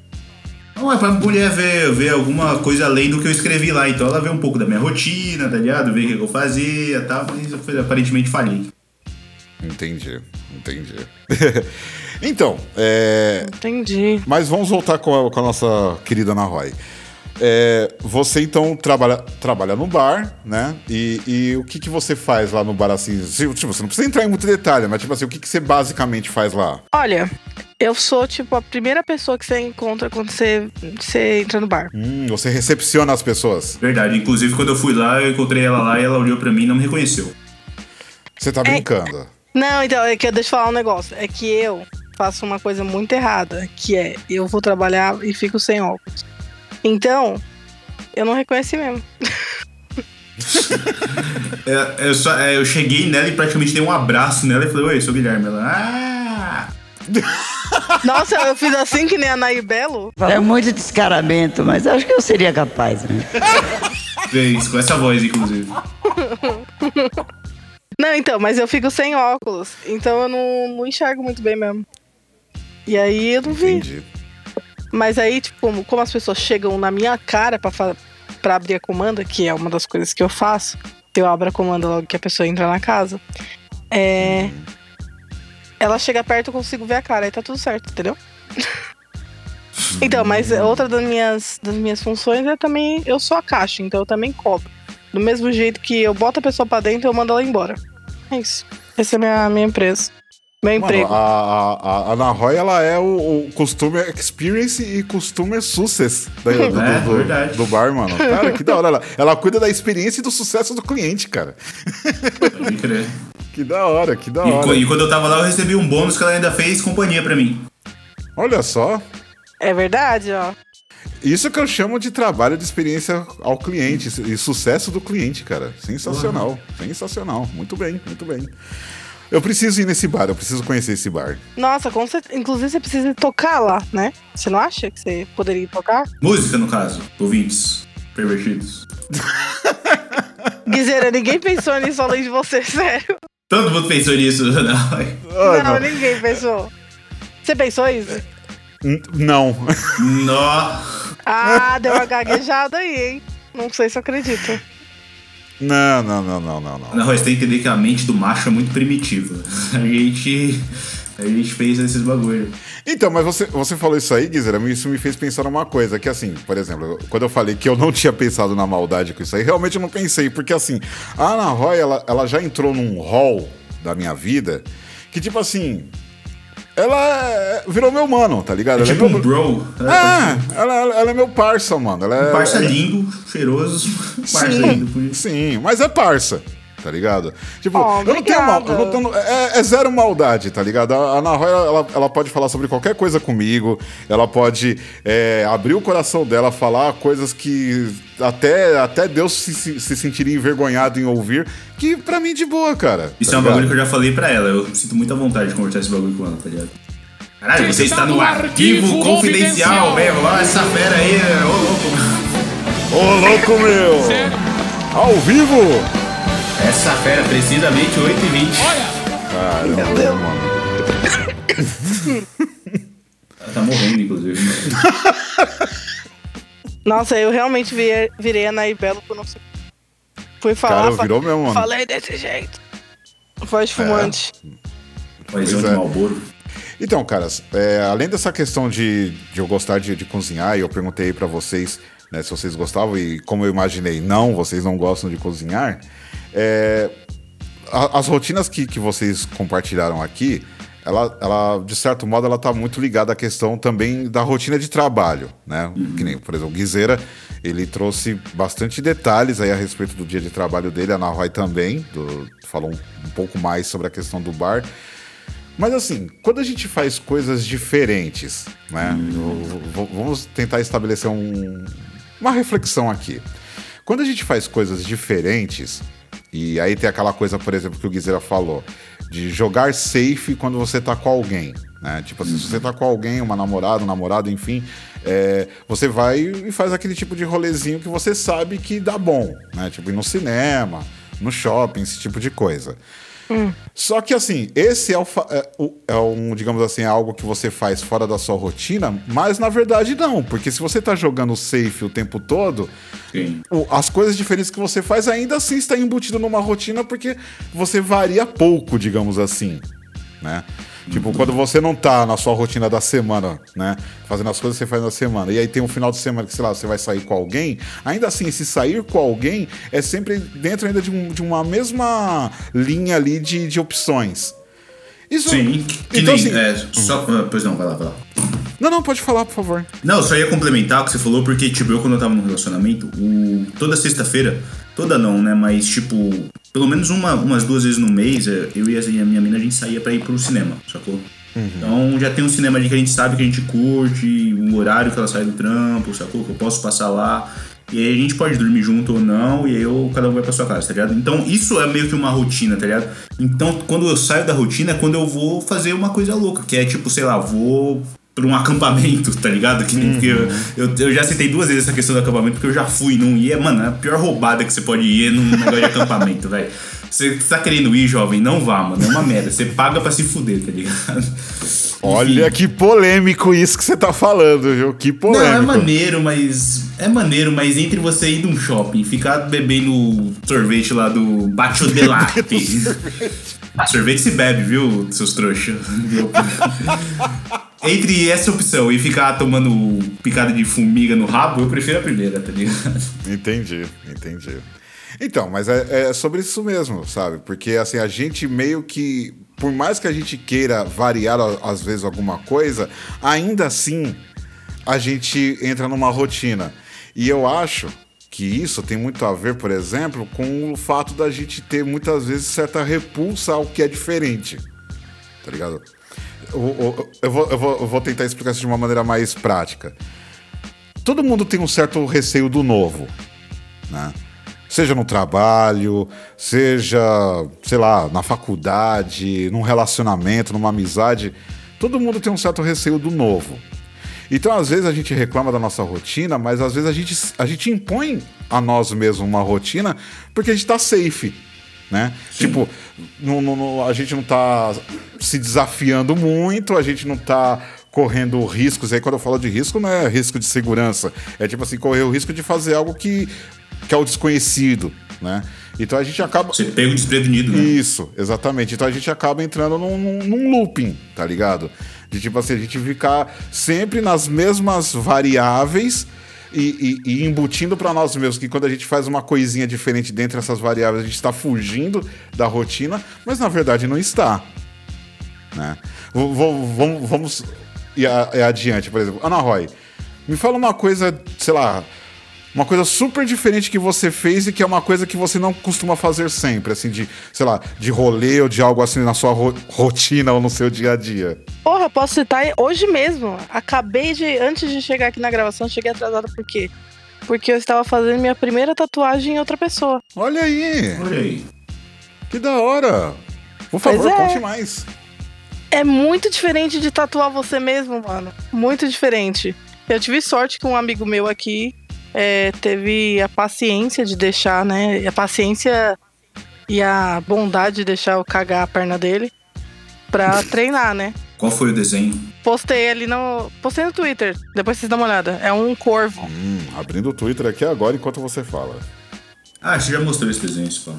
Não, é pra mulher ver, ver alguma coisa além do que eu escrevi lá. Então ela vê um pouco da minha rotina, tá ligado? Ver o que eu fazia e tal. Mas eu aparentemente falhei. Entendi, entendi. *laughs* Então, é... Entendi. Mas vamos voltar com a, com a nossa querida Ana Roy. É, você então trabalha, trabalha no bar, né? E, e, o que, que você faz lá no bar assim? Tipo, você não precisa entrar em muito detalhe, mas tipo assim, o que, que você basicamente faz lá? Olha, eu sou tipo a primeira pessoa que você encontra quando você, você entra no bar. Hum, você recepciona as pessoas. Verdade. Inclusive, quando eu fui lá, eu encontrei ela lá e ela olhou para mim e não me reconheceu. Você tá brincando? É... Não, então, é que deixa eu falar um negócio. É que eu faço uma coisa muito errada, que é eu vou trabalhar e fico sem óculos. Então, eu não reconheci mesmo. *laughs* é, eu, só, é, eu cheguei nela e praticamente dei um abraço nela e falei, oi, sou o Guilherme. Ela, ah! *laughs* Nossa, eu fiz assim que nem a Nair Belo. É muito descaramento, mas acho que eu seria capaz, né? *laughs* Isso, com essa voz, inclusive. Não, então, mas eu fico sem óculos. Então eu não, não enxergo muito bem mesmo. E aí eu não vi. Entendi. Mas aí, tipo, como as pessoas chegam na minha cara pra, pra abrir a comanda, que é uma das coisas que eu faço, eu abro a comanda logo que a pessoa entra na casa. É. Ela chega perto, eu consigo ver a cara, aí tá tudo certo, entendeu? *laughs* então, mas outra das minhas, das minhas funções é também. Eu sou a caixa, então eu também cobro. Do mesmo jeito que eu boto a pessoa pra dentro, eu mando ela embora. É isso. Essa é a minha, minha empresa. Meu Mano, emprego. A, a, a Ana Roy, ela é o, o Customer Experience e Customer Success *laughs* do, é, do, do, do, bar, mano. Cara, que da hora. Ela, ela cuida da experiência e do sucesso do cliente, cara. Pode crer. Que da hora, que da hora. E, e, quando eu tava lá, eu recebi um bônus que ela ainda fez companhia pra mim. Olha só. É verdade, ó. Isso que eu chamo de trabalho de experiência ao cliente e sucesso do cliente, cara. Sensacional, uhum. sensacional. Muito bem, muito bem. Eu preciso ir nesse bar, eu preciso conhecer esse bar. Nossa, com certeza. Inclusive você precisa tocar lá, né? Você não acha que você poderia tocar? Música, no caso. Ouvintes. Pervertidos. *laughs* Guizeira, ninguém pensou nisso além de você, *laughs* sério. Todo mundo pensou nisso, *laughs* não. não, não, ninguém pensou. Você pensou isso? Não. Não. Ah, deu uma gaguejada aí, hein? Não sei se eu acredito. Não, não, não, não, não, não. Não, você tem que entender que a mente do macho é muito primitiva. *laughs* A gente. A gente fez esses bagulho. Então, mas você, você falou isso aí, Guizera, isso me fez pensar numa coisa, que assim, por exemplo, quando eu falei que eu não tinha pensado na maldade com isso aí, realmente eu não pensei, porque assim, a Ana Roy, ela, ela já entrou num hall da minha vida que, tipo assim, ela é, virou meu mano, tá ligado? É tipo é meu... um bro. É, ela, ela, ela, é meu parça, mano. Ela é, um parça lindo, cheiroso, *laughs* parça sim, lindo. Sim, mas é parça tá ligado? Tipo, oh, eu não tenho mal. Eu não tenho, é, é, zero maldade, tá ligado? A Ana Roy, ela, ela pode falar sobre qualquer coisa comigo, ela pode é, abrir o coração dela, falar coisas que até, até Deus se, se, se sentiria envergonhado em ouvir, que pra mim de boa, cara. Isso tá é um bagulho que eu já falei pra ela, eu sinto muita vontade de conversar esse bagulho com ela, tá ligado? Caralho, você está no arquivo confidencial, velho. Olha essa fera aí, ô louco. Ô louco, meu! Ao vivo! Essa fera, precisamente 8h20. Olha! Caramba, mano. Ela tá morrendo, inclusive. *laughs* Nossa, eu realmente virei, virei a Naibelo por não sei. Fui falar. Cara, virou mesmo, mano. Falei desse jeito. Voz fumante. É. de é. Malboro. Então, caras, é, além dessa questão de, de eu gostar de, de cozinhar, e eu perguntei para vocês né, se vocês gostavam, e como eu imaginei, não, vocês não gostam de cozinhar. É, as rotinas que, que vocês compartilharam aqui, ela, ela, de certo modo, ela está muito ligada à questão também da rotina de trabalho, né? Uhum. Que nem, por exemplo, o Guizeira, ele trouxe bastante detalhes aí a respeito do dia de trabalho dele, a Nahoy também, do, falou um, um, pouco mais sobre a questão do bar. Mas assim, quando a gente faz coisas diferentes, né? Uhum. Vamos tentar estabelecer um, uma reflexão aqui. Quando a gente faz coisas diferentes, e aí tem aquela coisa, por exemplo, que o Guizeira falou, de jogar safe quando você tá com alguém. Né? Tipo assim, se você tá com alguém, uma namorada, um namorado, enfim, é, você vai e faz aquele tipo de rolezinho que você sabe que dá bom, né? Tipo, ir no cinema, no shopping, esse tipo de coisa. Hum. Só que assim, esse é, o, é, é, um, digamos assim, é algo que você faz fora da sua rotina, mas na verdade não, porque se você tá jogando safe o tempo todo, o, as coisas diferentes que você faz ainda assim está embutido numa rotina porque você varia pouco, digamos assim, né? Tipo, quando você não tá na sua rotina da semana, né? Fazendo as coisas que você faz na semana, e aí tem um final de semana que, sei lá, você vai sair com alguém, ainda assim, se sair com alguém, é sempre dentro ainda de, um, de uma mesma linha ali de, de opções. Isso, Sim, que então, nem, assim, é, só, hum. Pois não, vai lá, vai lá. Não, não, pode falar, por favor. Não, só ia complementar o que você falou, porque, tipo, eu quando eu tava no relacionamento, o... toda sexta-feira, toda não, né? Mas, tipo, pelo menos uma, umas duas vezes no mês, é, eu e a minha mina, a gente saía pra ir pro cinema, sacou? Uhum. Então já tem um cinema ali que a gente sabe que a gente curte, o horário que ela sai do trampo, sacou? Que eu posso passar lá. E aí a gente pode dormir junto ou não, e aí eu, cada um vai pra sua casa, tá ligado? Então isso é meio que uma rotina, tá ligado? Então quando eu saio da rotina é quando eu vou fazer uma coisa louca, que é tipo, sei lá, vou pra um acampamento, tá ligado? Que, uhum. eu, eu, eu, já citei duas vezes essa questão do acampamento, porque eu já fui num e é, mano, é a pior roubada que você pode ir é num negócio de acampamento, *laughs* velho. Você tá querendo ir, jovem? Não vá, mano. É uma merda. Você paga pra se fuder, tá ligado? *laughs* Olha que polêmico isso que você tá falando, viu? Que polêmico. Não, é maneiro, mas. É maneiro, mas entre você ir num shopping, ficar bebendo sorvete lá do Bacio de Latte. sorvete se bebe, viu, seus trouxas? *laughs* entre essa opção e ficar tomando picada de formiga no rabo, eu prefiro a primeira, tá ligado? Entendi, entendi. Então, mas é, é, sobre isso mesmo, sabe? Porque assim, a gente meio que. Por mais que a gente queira variar às vezes alguma coisa, ainda assim a gente entra numa rotina. E eu acho que isso tem muito a ver, por exemplo, com o fato da gente ter muitas vezes certa repulsa ao que é diferente. Tá ligado? Eu, vou, eu, vou, eu vou tentar explicar isso de uma maneira mais prática. todo mundo tem um certo receio do novo, né? Seja no trabalho, seja, sei lá, na faculdade, num relacionamento, numa amizade, todo mundo tem um certo receio do novo. Então, às vezes, a gente reclama da nossa rotina, mas às vezes a gente, a gente impõe a nós mesmos uma rotina porque a gente tá safe. Né? Tipo, não, não, a gente não tá se desafiando muito, a gente não tá correndo riscos. Aí, quando eu falo de risco, não é risco de segurança. É tipo assim, correr o risco de fazer algo que, que é o desconhecido, né? Então a gente acaba. Você pega o desprevenido, né? Isso, exatamente. Então a gente acaba entrando num, num, num looping, tá ligado? De tipo assim, a gente ficar sempre nas mesmas variáveis e, e, e embutindo para nós mesmos que quando a gente faz uma coisinha diferente dentro dessas variáveis, a gente está fugindo da rotina, mas na verdade não está. Né? Vamos, vamos ir adiante, por exemplo. Ana Roy, me fala uma coisa, sei lá, uma coisa super diferente que você fez e que é uma coisa que você não costuma fazer sempre, assim, de, sei lá, de rolê ou de algo assim na sua ro rotina ou no seu dia a dia. Porra, posso citar hoje mesmo. Acabei de, antes de chegar aqui na gravação, cheguei atrasada por quê? Porque eu estava fazendo minha primeira tatuagem em outra pessoa. Olha aí! Olha aí. Que da hora! Por favor, é. conte mais. É muito diferente de tatuar você mesmo, mano. Muito diferente. Eu tive sorte que um amigo meu aqui é, teve a paciência de deixar, né? A paciência e a bondade de deixar eu cagar a perna dele pra *laughs* treinar, né? Qual foi o desenho? Postei ali no. Postei no Twitter. Depois vocês dão uma olhada. É um corvo. Hum, abrindo o Twitter aqui agora enquanto você fala. Ah, você já mostrou esse desenho, pô.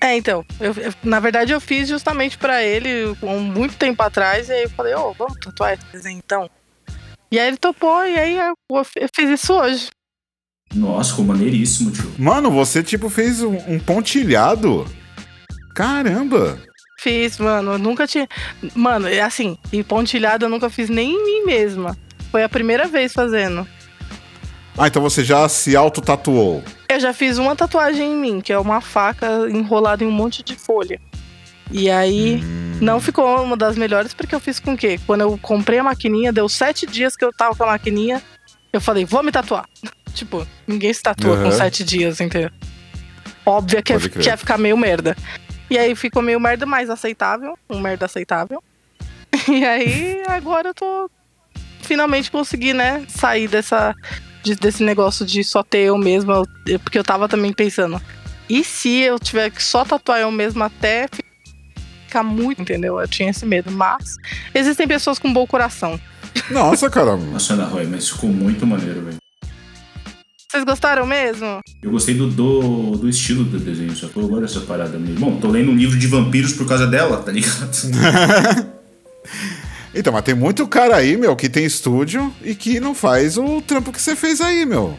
É, então. Eu, eu, na verdade, eu fiz justamente para ele um, muito tempo atrás. E aí eu falei, ô, oh, vamos tatuar esse desenho então. E aí ele topou, e aí eu, eu fiz isso hoje. Nossa, ficou maneiríssimo, tio. Mano, você tipo fez um, um pontilhado. Caramba! Fiz, mano. Eu nunca tinha. Mano, é assim, e pontilhado eu nunca fiz nem em mim mesma. Foi a primeira vez fazendo. Ah, então você já se auto-tatuou? Eu já fiz uma tatuagem em mim, que é uma faca enrolada em um monte de folha. E aí, hum. não ficou uma das melhores, porque eu fiz com o quê? Quando eu comprei a maquininha, deu sete dias que eu tava com a maquininha, eu falei, vou me tatuar. Tipo, ninguém se tatua uhum. com sete dias, entendeu? Óbvio que quer é ficar meio merda. E aí ficou meio merda mais aceitável, um merda aceitável. *laughs* E aí agora eu tô finalmente consegui, né, sair dessa de, desse negócio de só ter eu mesma, porque eu tava também pensando, e se eu tiver que só tatuar eu mesmo até ficar muito, entendeu? Eu tinha esse medo, mas existem pessoas com bom coração. Nossa, caramba. Nossa, Ana Roy, mas ficou muito maneiro, velho. Vocês gostaram mesmo? Eu gostei do, do, do estilo do desenho, só que eu gosto dessa parada meio. Bom, tô lendo um livro de vampiros por causa dela, tá ligado? *laughs* então, mas tem muito cara aí, meu, que tem estúdio e que não faz o trampo que você fez aí, meu.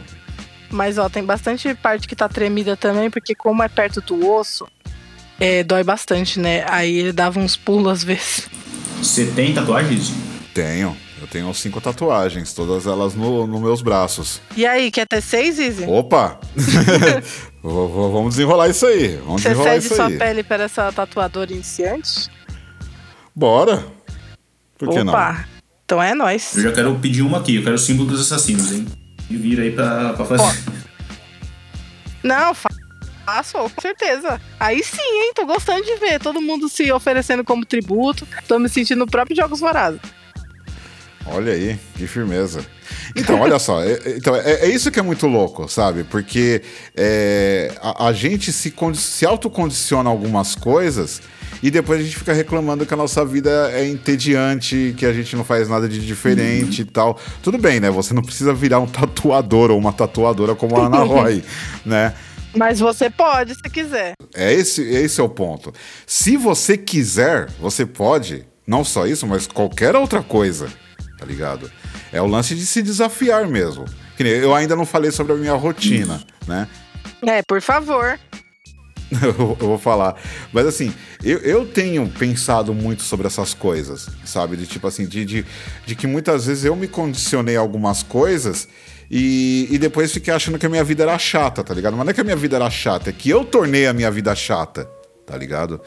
Mas, ó, tem bastante parte que tá tremida também, porque como é perto do osso, é, dói bastante, né? Aí ele dava uns pulos às vezes. Você tem tatuagens? Tenho. Eu tenho cinco tatuagens, todas elas nos no meus braços. E aí, quer ter seis, Izzy? Opa! *laughs* Vamos desenrolar isso aí. Vamos Você desenrolar cede sua aí. pele para essa tatuadora iniciante? Bora! Por que Opa. não? Então é nóis. Eu já quero pedir uma aqui, eu quero o símbolo dos assassinos, hein? E vira aí pra, pra fazer. Ó. Não, faço, com certeza. Aí sim, hein? Tô gostando de ver todo mundo se oferecendo como tributo. Tô me sentindo no próprio Jogos Vorazes. Olha aí, que firmeza. Então, olha só, é, é, então, é, é, isso que é muito louco, sabe? Porque é, a, a, gente se, se autocondiciona algumas coisas e depois a gente fica reclamando que a nossa vida é entediante, que a gente não faz nada de diferente e tal. Tudo bem, né? Você não precisa virar um tatuador ou uma tatuadora como a Ana *laughs* Roy, né? Mas você pode se quiser. É esse, esse é o ponto. Se você quiser, você pode. Não só isso, mas qualquer outra coisa tá ligado? É o lance de se desafiar mesmo. Eu ainda não falei sobre a minha rotina, né? É, por favor. *laughs* eu vou falar. Mas assim, eu, eu tenho pensado muito sobre essas coisas, sabe? De tipo assim, de, de, de que muitas vezes eu me condicionei a algumas coisas e, e depois fiquei achando que a minha vida era chata, tá ligado? Mas não é que a minha vida era chata, é que eu tornei a minha vida chata, tá ligado?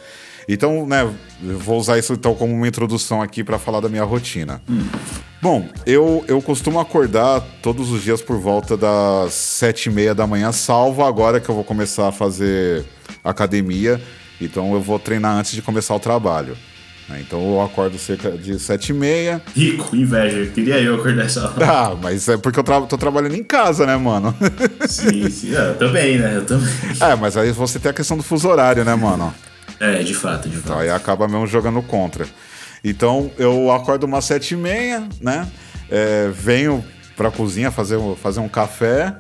Então, né, vou usar isso então como uma introdução aqui para falar da minha rotina. Hum. Bom, eu, eu costumo acordar todos os dias por volta das sete e meia da manhã, salvo agora que eu vou começar a fazer academia. Então eu vou treinar antes de começar o trabalho. né? Então eu acordo cerca de sete e meia. Rico, inveja. Queria eu acordar essa hora. Ah, mas é porque eu tra tô trabalhando em casa, né, mano? Sim, sim. Ah, Eu também, né? Eu também. é, mas aí você tem a questão do fuso horário, né, mano? É, de fato, de Então fato. aí acaba mesmo jogando contra. Então eu acordo umas sete e meia, né? É, venho pra cozinha fazer, um- fazer um café.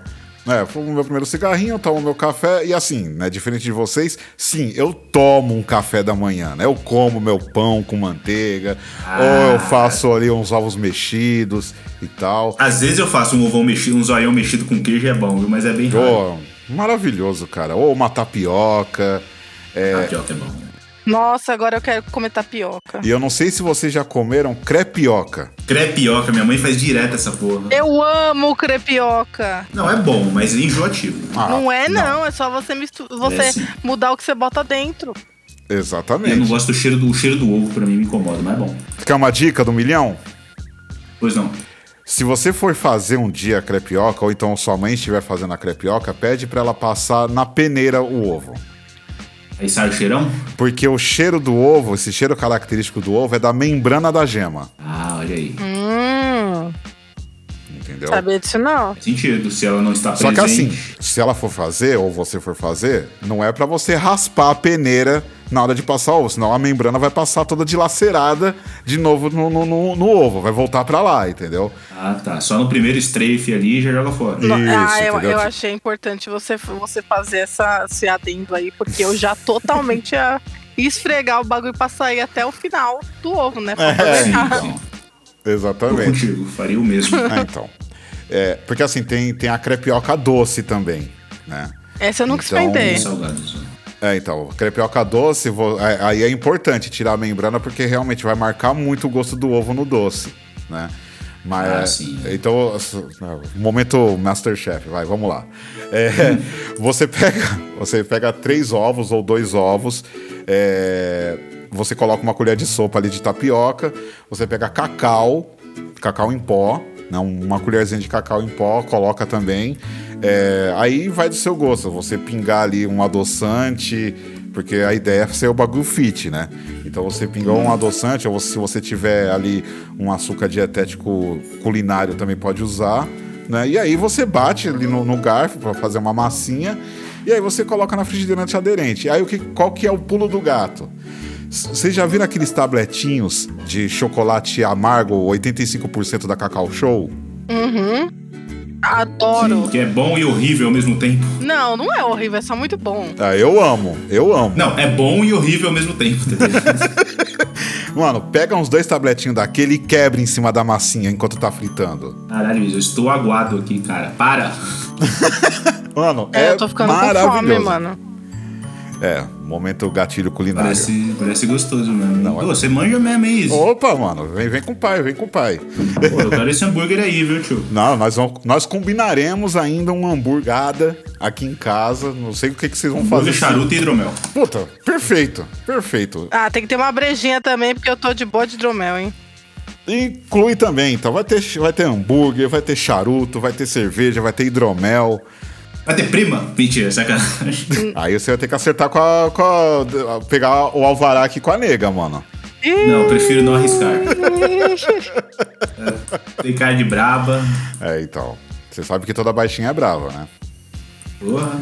Né, fumo meu primeiro cigarrinho, tomo meu café e assim, né? Diferente de vocês, sim, eu tomo um café da manhã, né? Eu como meu pão com manteiga, Ah. ou eu faço ali uns ovos mexidos e tal. Às vezes eu faço um ovão mexido, um zoião mexido com queijo é bom, viu? Mas é bem raro. Pô, maravilhoso, cara. Ou uma tapioca. Tapioca é bom. Nossa, agora eu quero comer tapioca. E eu não sei se vocês já comeram crepioca. Crepioca, minha mãe faz direto essa porra. Eu amo crepioca. Não, é bom, mas é enjoativo. Ah, não é, não. É só você, você É, sim. mudar o que você bota dentro. Exatamente. Eu não gosto do cheiro do, o cheiro do ovo, pra mim me incomoda, mas é bom. Quer uma dica do milhão? Pois não. Se você for fazer um dia a crepioca, ou então sua mãe estiver fazendo a crepioca, pede pra ela passar na peneira o ovo. Aí sai o cheirão? Porque o cheiro do ovo, esse cheiro característico do ovo, é da membrana da gema. Ah, olha aí. Hum, Entendeu? sabia disso não. Faz sentido, se ela não está Só presente. que assim, se ela for fazer, ou você for fazer, não é pra você raspar a peneira na hora de passar o ovo, senão a membrana vai passar toda dilacerada de novo no, no- no- no ovo, vai voltar pra lá, entendeu? Ah, tá. Só no primeiro strafe ali já joga fora. Isso, ah, eu, eu achei importante você, você fazer essa, esse adendo aí, porque eu já totalmente ia esfregar o bagulho pra sair até o final do ovo, né? Pra É, Sim, então. Exatamente. contigo, faria o mesmo. Ah, *laughs* então. É, porque assim, tem, tem a crepioca doce também, né? Essa eu nunca Então, experimentei. É, então, crepioca doce, vo- é, aí é importante tirar a membrana porque realmente vai marcar muito o gosto do ovo no doce, né? Mas, Ah, sim. Então, momento Masterchef, vai, vamos lá. É, *laughs* você pega, você pega três ovos ou dois ovos, é, você coloca uma colher de sopa ali de tapioca, você pega cacau, cacau em pó, né, uma colherzinha de cacau em pó, coloca também. É, aí vai do seu gosto, você pingar ali um adoçante, porque a ideia é ser o bagulho fit, né? Então você pingou um adoçante, ou se você tiver ali um açúcar dietético culinário também pode usar, né? E aí você bate ali no, no garfo para fazer uma massinha, e aí você coloca na frigideira antiaderente. Aí o que, qual que é o pulo do gato? Vocês já viram aqueles tabletinhos de chocolate amargo, 85% da Cacau Show? Adoro. Sim, que é bom e horrível ao mesmo tempo. Não, não é horrível, é só muito bom. Ah, eu amo, eu amo. Não, é bom e horrível ao mesmo tempo. tá? *laughs* Mano, pega uns dois tabletinhos daquele e quebra em cima da massinha enquanto tá fritando. Caralho, eu estou aguado aqui, cara. Para! *laughs* Mano, É, é, eu tô ficando com maravilhoso. fome, mano. É, momento gatilho culinário. Parece, parece gostoso mesmo. Não, Pô, é- você manja mesmo, é isso. Opa, mano, vem, vem com o pai, vem com o pai. Pô, eu quero esse hambúrguer aí, viu, tio? Não, nós, vamos, nós combinaremos ainda uma hamburgada aqui em casa. Não sei o que, que vocês vão fazer. Hambúrguer, charuto e hidromel. Puta, perfeito, perfeito. Ah, tem que ter uma brejinha também, porque eu tô de boa de hidromel, hein? Inclui também, então vai ter, vai ter hambúrguer, vai ter charuto, vai ter cerveja, vai ter hidromel. Vai ter prima? Mentira, sacanagem. *laughs* Aí você vai ter que acertar com a, com a- pegar o alvará aqui com a nega, mano. Não, eu prefiro não arriscar. É, Tem cara de braba. É, então. Você sabe que toda baixinha é brava, né? Porra.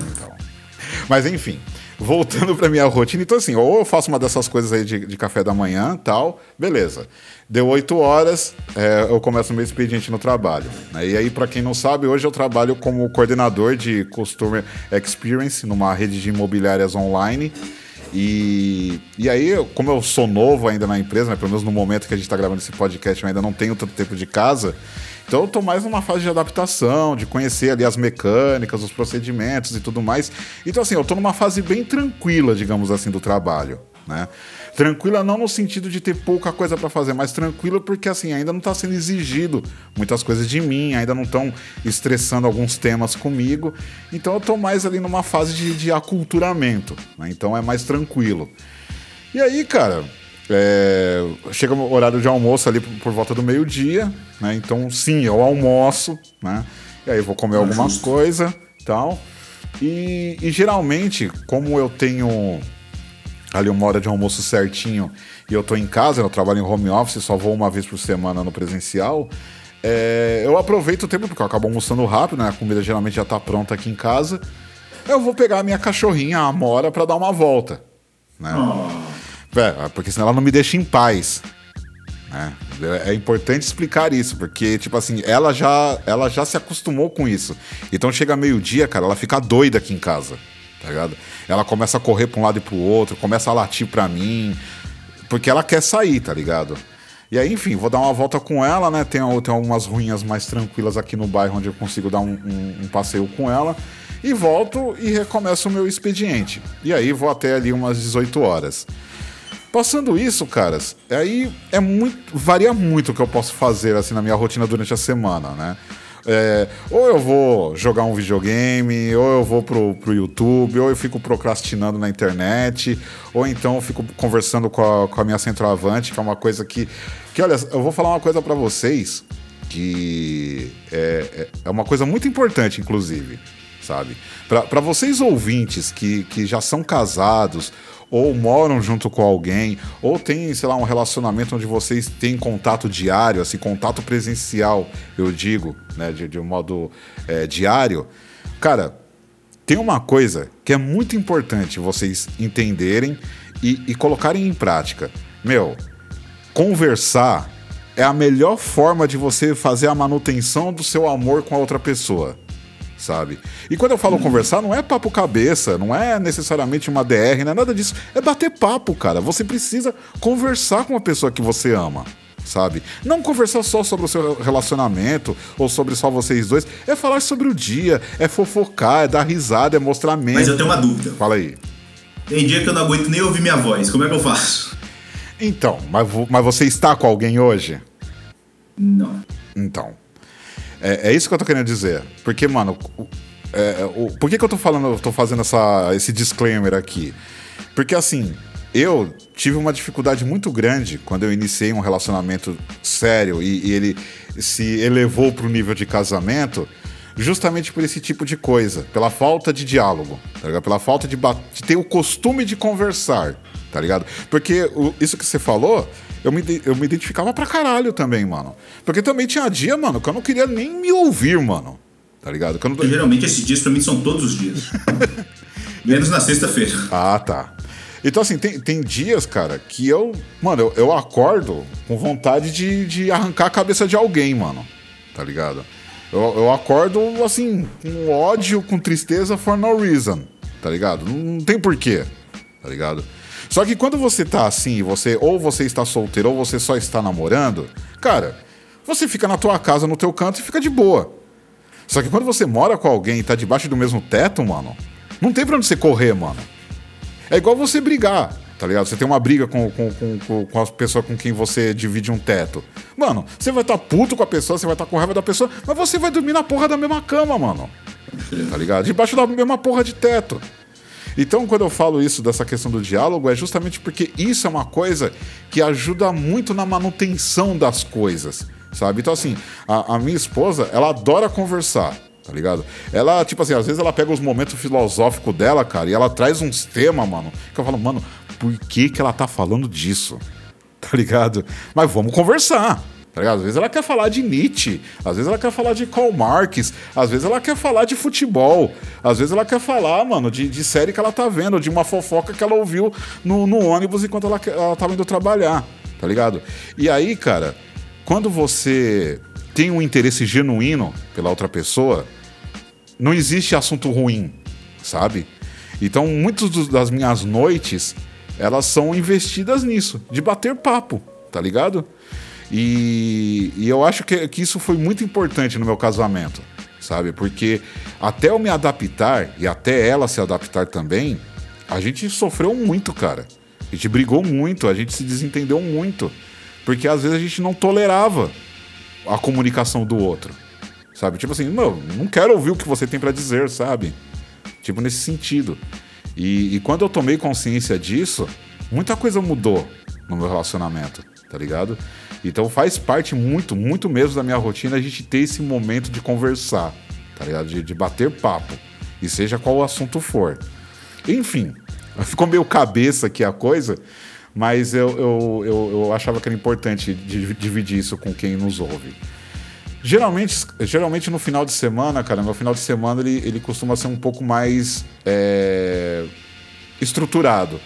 Mas enfim, voltando pra minha rotina, então assim, ou eu faço uma dessas coisas aí de, de café da manhã tal, beleza. Deu 8 horas, é, eu começo meu expediente no trabalho. né? E aí, pra quem não sabe, hoje eu trabalho como coordenador de Customer Experience numa rede de imobiliárias online. E, e aí, como eu sou novo ainda na empresa, né, pelo menos no momento que a gente está gravando esse podcast, eu ainda não tenho tanto tempo de casa. Então eu tô mais numa fase de adaptação, de conhecer ali as mecânicas, os procedimentos e tudo mais. Então, assim, eu tô numa fase bem tranquila, digamos assim, do trabalho, né? Tranquila não no sentido de ter pouca coisa para fazer, mas tranquila porque, assim, ainda não tá sendo exigido muitas coisas de mim, ainda não estão estressando alguns temas comigo. Então eu tô mais ali numa fase de, de aculturamento, né? Então é mais tranquilo. E aí, cara, É, chega o horário de almoço ali por, por volta do meio-dia, né? Então, sim, eu almoço, né? E aí vou comer alguma coisa tal. E, e geralmente, como eu tenho ali uma hora de almoço certinho e eu tô em casa, eu trabalho em home office, só vou uma vez por semana no presencial, é, eu aproveito o tempo, porque eu acabo almoçando rápido, né? A comida geralmente já tá pronta aqui em casa. Eu vou pegar a minha cachorrinha, a Amora, para dar uma volta. Né? Oh. Porque senão ela não me deixa em paz. Né? É importante explicar isso, porque, tipo assim, ela já, ela já se acostumou com isso. Então chega meio-dia, cara, ela fica doida aqui em casa. Tá ligado? Ela começa a correr pra um lado e pro outro, começa a latir pra mim, porque ela quer sair, tá ligado? E aí, enfim, vou dar uma volta com ela, né? Tem, tem algumas ruínas mais tranquilas aqui no bairro onde eu consigo dar um, um, um, passeio com ela. E volto e recomeço o meu expediente. E aí vou até ali umas 18 horas. Passando isso, caras, aí é muito. varia muito o que eu posso fazer assim na minha rotina durante a semana, né? É, ou eu vou jogar um videogame, ou eu vou pro, pro YouTube, ou eu fico procrastinando na internet, ou então eu fico conversando com a, com a minha centroavante, que é uma coisa que. Que olha, eu vou falar uma coisa para vocês que é, é, é uma coisa muito importante, inclusive, sabe? Para vocês ouvintes que, que já são casados ou moram junto com alguém, ou tem, sei lá, um relacionamento onde vocês têm contato diário, assim, contato presencial, eu digo, né, de, de um modo é, diário, cara, tem uma coisa que é muito importante vocês entenderem e, e colocarem em prática. Meu, conversar é a melhor forma de você fazer a manutenção do seu amor com a outra pessoa sabe? E quando eu falo conversar, não é papo cabeça, não é necessariamente uma DR, não é nada disso. É bater papo, cara. Você precisa conversar com a pessoa que você ama. Sabe? Não conversar só sobre o seu relacionamento ou sobre só vocês dois. É falar sobre o dia, é fofocar, é dar risada, é mostrar medo. Mas eu tenho uma dúvida. Fala aí. Tem dia que eu não aguento nem ouvir minha voz. Como é que eu faço? Então, mas, mas você está com alguém hoje? Não. Então, é, é isso que eu tô querendo dizer. Porque, mano, é, o, por que, que eu tô falando, tô fazendo essa, esse disclaimer aqui? Porque assim, eu tive uma dificuldade muito grande quando eu iniciei um relacionamento sério e, e ele se elevou para o nível de casamento, justamente por esse tipo de coisa, pela falta de diálogo, tá ligado? Pela falta de, de ter o costume de conversar, tá ligado? Porque o, isso que você falou eu me, eu me identificava pra caralho também, mano. Porque também tinha dia, mano, que eu não queria nem me ouvir, mano. Tá ligado? Que eu não... Geralmente esses dias pra mim são todos os dias. *laughs* Menos na sexta-feira. Ah, tá. Então, assim, tem, tem dias, cara, que eu. Mano, eu, eu acordo com vontade de, de arrancar a cabeça de alguém, mano. Tá ligado? Eu, eu acordo, assim, com ódio, com tristeza for no reason. Tá ligado? Não, não tem porquê. Tá ligado? Só que quando você tá assim, você ou você está solteiro ou você só está namorando, cara, você fica na tua casa, no teu canto e fica de boa. Só que quando você mora com alguém e tá debaixo do mesmo teto, mano, não tem pra onde você correr, mano. É igual você brigar, tá ligado? Você tem uma briga com, com, com, com a pessoa com quem você divide um teto. Mano, você vai estar tá puto com a pessoa, você vai estar tá com raiva da pessoa, mas você vai dormir na porra da mesma cama, mano. Tá ligado? Debaixo da mesma porra de teto. Então, quando eu falo isso dessa questão do diálogo, é justamente porque isso é uma coisa que ajuda muito na manutenção das coisas, sabe? Então, assim, a, a minha esposa, ela adora conversar tá ligado? Ela, tipo assim, às vezes ela pega os momentos filosóficos dela, cara, e ela traz uns temas, mano, que eu falo, mano, por que que ela tá falando disso? *laughs* Tá ligado? Mas vamos conversar. Tá ligado? Às vezes ela quer falar de Nietzsche, às vezes ela quer falar de Karl Marx, às vezes ela quer falar de futebol, às vezes ela quer falar, mano, de, de série que ela tá vendo, de uma fofoca que ela ouviu no, no ônibus enquanto ela, ela tava indo trabalhar, tá ligado? E aí, cara, quando você tem um interesse genuíno pela outra pessoa, não existe assunto ruim, sabe? Então, muitas das minhas noites, elas são investidas nisso, de bater papo, tá ligado? E, e eu acho que, que isso foi muito importante no meu casamento, sabe? Porque até eu me adaptar e até ela se adaptar também, a gente sofreu muito, cara. A gente brigou muito, a gente se desentendeu muito. Porque às vezes a gente não tolerava a comunicação do outro. Sabe? Tipo assim, não, não quero ouvir o que você tem para dizer, sabe? Tipo nesse sentido. E, e, quando eu tomei consciência disso, muita coisa mudou, no meu relacionamento, tá ligado? Então faz parte muito, muito mesmo da minha rotina a gente ter esse momento de conversar, tá ligado? De, de bater papo, e seja qual o assunto for. Enfim, *laughs* ficou meio cabeça aqui a coisa, mas eu, eu, eu, eu achava que era importante dividir isso com quem nos ouve. Geralmente, geralmente no final de semana, cara, meu final de semana ele, ele costuma ser um pouco mais é, estruturado.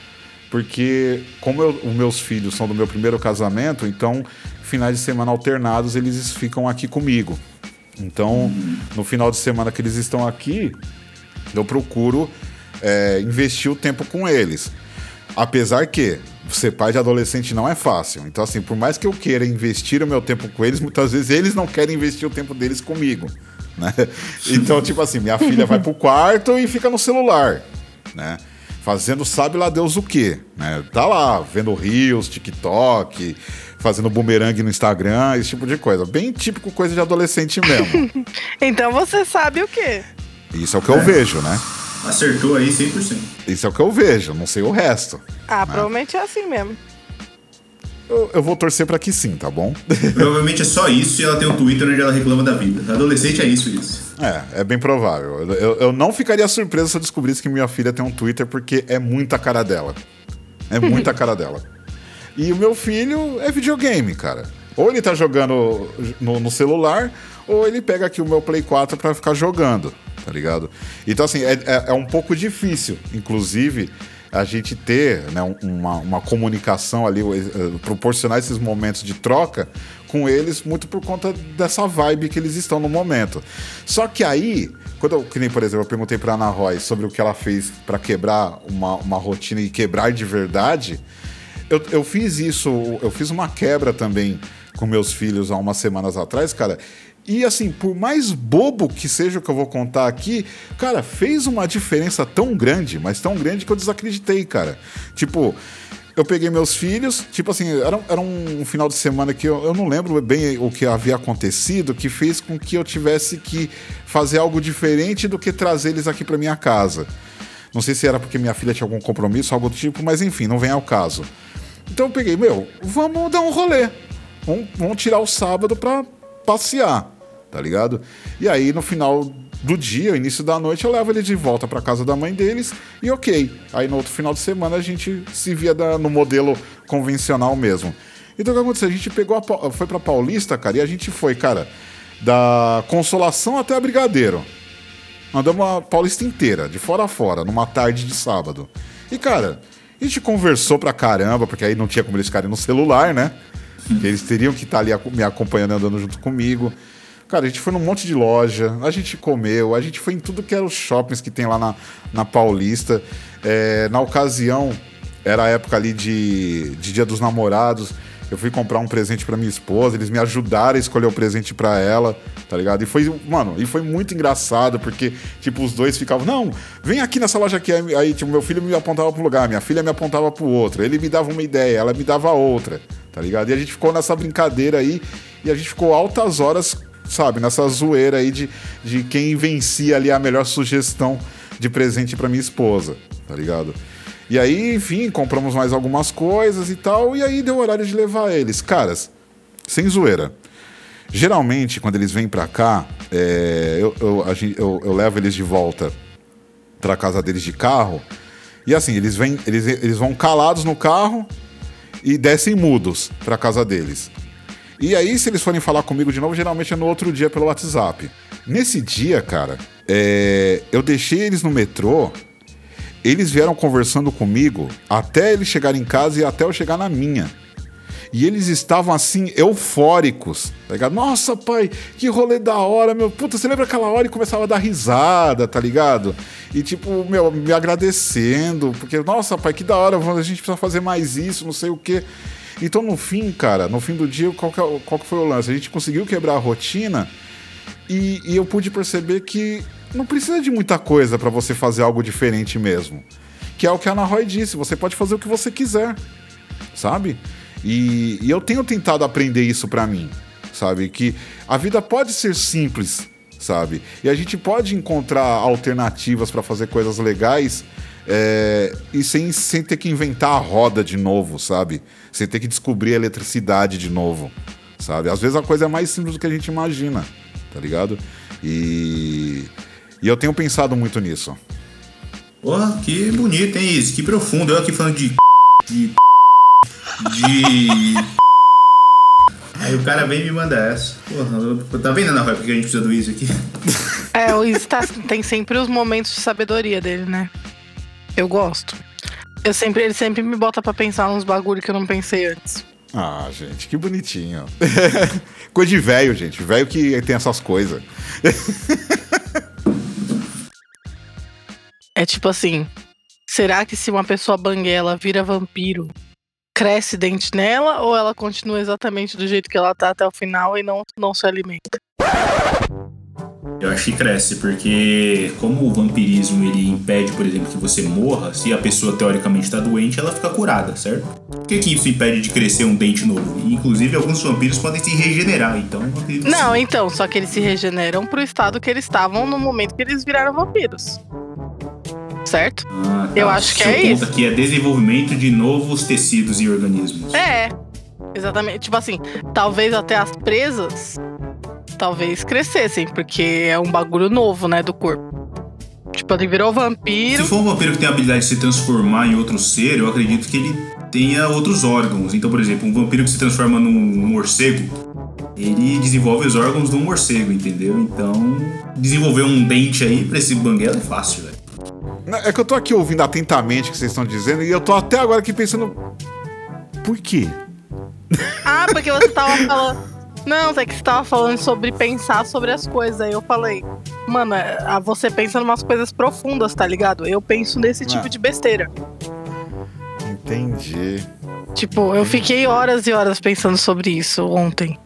Porque, como eu, os meus filhos são do meu primeiro casamento, então, finais de semana alternados, eles ficam aqui comigo. Então, no final de semana que eles estão aqui, eu procuro é, investir o tempo com eles. Apesar que ser pai de adolescente não é fácil. Então, assim, por mais que eu queira investir o meu tempo com eles, muitas vezes eles não querem investir o tempo deles comigo. Né? *laughs* Então, tipo assim, minha filha vai pro quarto e fica no celular, né? Fazendo sabe lá Deus o quê, né? Tá lá, vendo rios, TikTok, fazendo bumerangue no Instagram, esse tipo de coisa. Bem típico coisa de adolescente mesmo. *laughs* então você sabe o quê? Isso é o que eu é. vejo, né? Acertou aí 100%. Isso é o que eu vejo, não sei o resto. Ah, né? provavelmente é assim mesmo. Eu, eu, vou torcer para que sim, tá bom? Provavelmente é só isso e ela tem um Twitter onde ela reclama da vida. Adolescente é isso, isso. É, é bem provável. Eu, eu não ficaria surpreso se eu descobrisse que minha filha tem um Twitter, porque é muita cara dela. É muita cara dela. E o meu filho é videogame, cara. Ou ele tá jogando no, no celular, ou ele pega aqui o meu Play 4 para ficar jogando tá ligado? Então, assim, é, é, é um pouco difícil, inclusive, a gente ter né, uma, uma comunicação ali, eh, proporcionar esses momentos de troca com eles, muito por conta dessa vibe que eles estão no momento. Só que aí, quando eu, que nem, por exemplo, eu perguntei pra Ana Roy sobre o que ela fez para quebrar uma, uma rotina e quebrar de verdade, eu, eu fiz isso, eu fiz uma quebra também com meus filhos há umas semanas atrás, cara, e assim, por mais bobo que seja o que eu vou contar aqui, cara, fez uma diferença tão grande, mas tão grande que eu desacreditei, cara. Tipo, eu peguei meus filhos, tipo assim, era, era um final de semana que eu, eu não lembro bem o que havia acontecido, que fez com que eu tivesse que fazer algo diferente do que trazer eles aqui para minha casa. Não sei se era porque minha filha tinha algum compromisso, algo do tipo, mas enfim, não vem ao caso. Então eu peguei, meu, vamos dar um rolê. Vamos, vamos tirar o sábado pra passear tá ligado? E aí no final do dia, início da noite, eu levo ele de volta para casa da mãe deles e ok. Aí no outro final de semana a gente se via da, no modelo convencional mesmo. Então o que aconteceu? A gente pegou a, foi para Paulista, cara, e a gente foi, cara, da Consolação até a Brigadeiro. Andamos a Paulista inteira, de fora a fora, numa tarde de sábado. E, cara, a gente conversou pra caramba, porque aí não tinha como eles ficarem no celular, né? Eles teriam que estar tá ali me acompanhando, andando junto comigo. Cara, a gente foi num monte de loja, a gente comeu, a gente foi em tudo que era os shoppings que tem lá na, na Paulista. É, na ocasião, era a época ali de, de Dia dos Namorados. Eu fui comprar um presente para minha esposa, eles me ajudaram a escolher o presente para ela, tá ligado? E foi, mano, e foi muito engraçado, porque, tipo, os dois ficavam, não, vem aqui nessa loja aqui. Aí, tipo, meu filho me apontava pro lugar, minha filha me apontava pro outro. Ele me dava uma ideia, ela me dava outra, tá ligado? E a gente ficou nessa brincadeira aí, e a gente ficou altas horas sabe, nessa zoeira aí de, de quem vencia ali a melhor sugestão de presente para minha esposa, tá ligado? E aí, enfim, compramos mais algumas coisas e tal, e aí deu horário de levar eles. Caras, sem zoeira. Geralmente, quando eles vêm pra cá, é, eu, eu, eu, eu, levo eles de volta pra casa deles de carro. E assim, eles, vêm, eles, eles vão calados no carro e descem mudos pra casa deles. E aí, se eles forem falar comigo de novo, geralmente é no outro dia pelo WhatsApp. Nesse dia, cara, é... eu deixei eles no metrô. Eles vieram conversando comigo até eles chegarem em casa e até eu chegar na minha. E eles estavam assim, eufóricos. Tá ligado? Nossa, pai, que rolê da hora, meu. Puta, você lembra aquela hora e começava a dar risada, tá ligado? E tipo, meu, me agradecendo. Porque, nossa, pai, que da hora, a gente precisa fazer mais isso, não sei o quê. Então, no fim, cara, no fim do dia, qual que, é, qual que foi o lance? A gente conseguiu quebrar a rotina e, e eu pude perceber que não precisa de muita coisa para você fazer algo diferente mesmo. Que é o que a Ana Roy disse: você pode fazer o que você quiser, sabe? E, e eu tenho tentado aprender isso para mim, sabe? Que a vida pode ser simples, sabe? E a gente pode encontrar alternativas para fazer coisas legais é, e sem, sem ter que inventar a roda de novo, sabe? Sem ter que descobrir a eletricidade de novo, sabe? Às vezes a coisa é mais simples do que a gente imagina, tá ligado? E, e eu tenho pensado muito nisso. Pô, que bonito, hein, isso? Que profundo. Eu aqui falando de. de. de. Aí o cara vem e me manda essa. Porra, tá vendo, Ana Roy, porque a gente precisa do Izzy aqui? É, o Izzy tá, tem sempre os momentos de sabedoria dele, né? Eu gosto. Eu sempre, ele sempre me bota pra pensar nos bagulho que eu não pensei antes. Ah, gente, que bonitinho. *laughs* Coisa de velho, gente. Velho que tem essas coisas. *laughs* é tipo assim: será que se uma pessoa banguela vira vampiro, cresce dente nela ou ela continua exatamente do jeito que ela tá até o final e não, não se alimenta? Eu acho que cresce, porque como o vampirismo ele impede, por exemplo, que você morra, se a pessoa teoricamente está doente, ela fica curada, certo? Por que, que isso impede de crescer um dente novo? Inclusive, alguns vampiros podem se regenerar, então acredito Não, sim. então, só que eles se regeneram pro estado que eles estavam no momento que eles viraram vampiros certo? Ah, tá. Eu acho que é isso. que é desenvolvimento de novos tecidos e organismos. É, exatamente. Tipo assim, talvez até as presas talvez crescessem, porque é um bagulho novo, né, do corpo. Tipo, ele virou vampiro. Se for um vampiro que tem a habilidade de se transformar em outro ser, eu acredito que ele tenha outros órgãos. Então, por exemplo, um vampiro que se transforma num morcego, ele desenvolve os órgãos de um morcego, entendeu? Então, desenvolver um dente aí pra esse banguela é fácil, velho. É que eu tô aqui ouvindo atentamente o que vocês estão dizendo e eu tô até agora aqui pensando. Por quê? Ah, porque você tava falando. Não, é que você tava falando sobre pensar sobre as coisas. Aí eu falei, mano, é, você pensa em umas coisas profundas, tá ligado? Eu penso nesse tipo ah. de besteira. Entendi. Tipo, eu fiquei horas e horas pensando sobre isso ontem.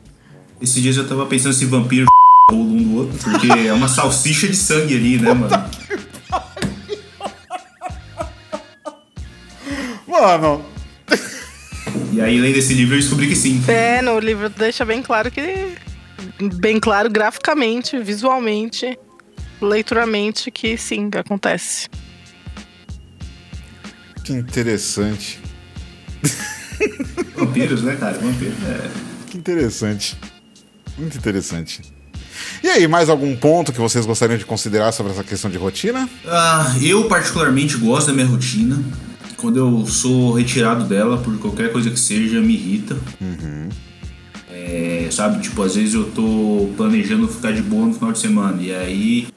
Esses dias eu tava pensando se vampiro *laughs* um do outro, porque é uma salsicha de sangue ali, né, mano? Mano. E aí, lendo esse livro, eu descobri que sim. É, no livro deixa bem claro que. Bem claro graficamente, visualmente, leituramente, que sim, acontece. Que interessante. Vampiros, né, cara? Vampiros, é. Que interessante. Muito interessante. E aí, mais algum ponto que vocês gostariam de considerar sobre essa questão de rotina? Ah, eu particularmente gosto da minha rotina. Quando eu sou retirado dela por qualquer coisa que seja, me irrita. Uhum. É, sabe, tipo, às vezes eu tô planejando ficar de boa no final de semana e aí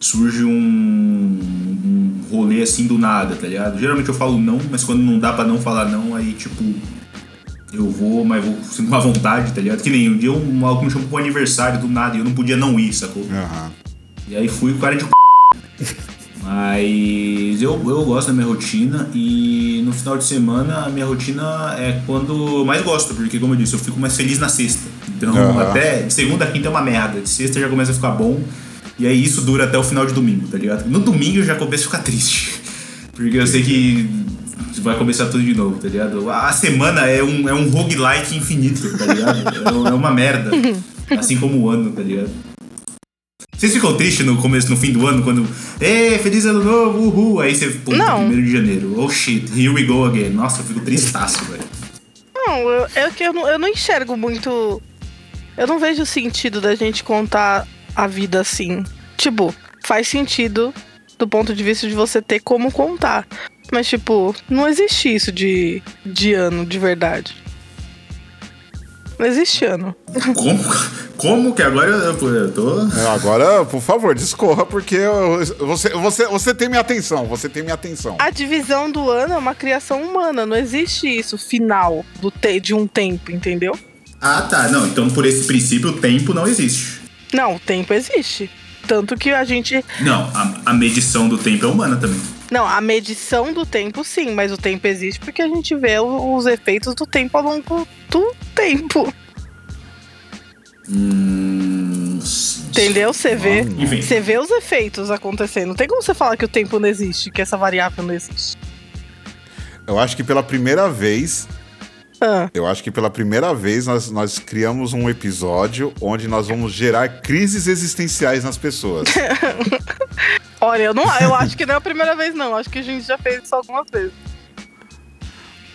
surge um, um rolê assim do nada, tá ligado? Geralmente eu falo não, mas quando não dá para não falar não, aí tipo, eu vou, mas vou sendo uma vontade, tá ligado? Que nem um dia um maluco me chamou pro aniversário do nada e eu não podia não ir, sacou? Uhum. E aí fui com cara de Mas eu, eu gosto da minha rotina e no final de semana a minha rotina é quando eu mais gosto, porque como eu disse, eu fico mais feliz na sexta. Então uhum. até de segunda a quinta é uma merda, de sexta já começa a ficar bom. E aí isso dura até o final de domingo, tá ligado? No domingo eu já começo a ficar triste. *laughs* Porque eu sei que vai começar tudo de novo, tá ligado? A semana é um, é um roguelike infinito, tá ligado? É, é uma merda. *laughs* Assim como o ano, tá ligado? Vocês ficam tristes no começo, no fim do ano, quando. Ê, feliz ano novo, uhul! Aí você, pô, primeiro de janeiro. Oh shit, here we go again. Nossa, eu fico tristaço, velho. Não, eu, é que eu não, eu não enxergo muito. Eu não vejo sentido da gente contar a vida assim. Tipo, faz sentido do ponto de vista de você ter como contar. Mas, tipo, não existe isso de, de ano de verdade. Não existe ano. Como? Como que agora eu, eu tô. É, agora, por favor, discorra, porque eu, você, você, você tem minha atenção. Você tem minha atenção. A divisão do ano é uma criação humana. Não existe isso final do te, de um tempo, entendeu? Ah, tá. Não, então por esse princípio, o tempo não existe. Não, o tempo existe. Tanto que a gente. Não, a, a medição do tempo é humana também. Não, a medição do tempo sim, mas o tempo existe porque a gente vê os efeitos do tempo ao longo do tempo. Hum, Entendeu? Você vê, você vê os efeitos acontecendo. Não tem como você falar que o tempo não existe, que essa variável não existe. Eu acho que pela primeira vez. Ah. Eu acho que pela primeira vez nós, nós criamos um episódio onde nós vamos gerar crises existenciais nas pessoas. *laughs* Olha, eu, não, eu acho que não é a primeira vez, não. Acho que a gente já fez isso algumas vezes.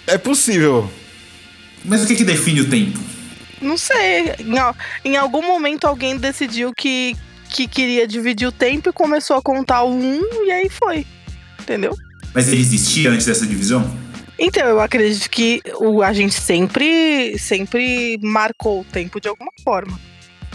É possível. Mas o que, que define o tempo? Não sei. Em, al- em algum momento alguém decidiu que, que queria dividir o tempo e começou a contar o um e aí foi. Entendeu? Mas ele existia antes dessa divisão? Então, eu acredito que o, a gente sempre, sempre marcou o tempo de alguma forma.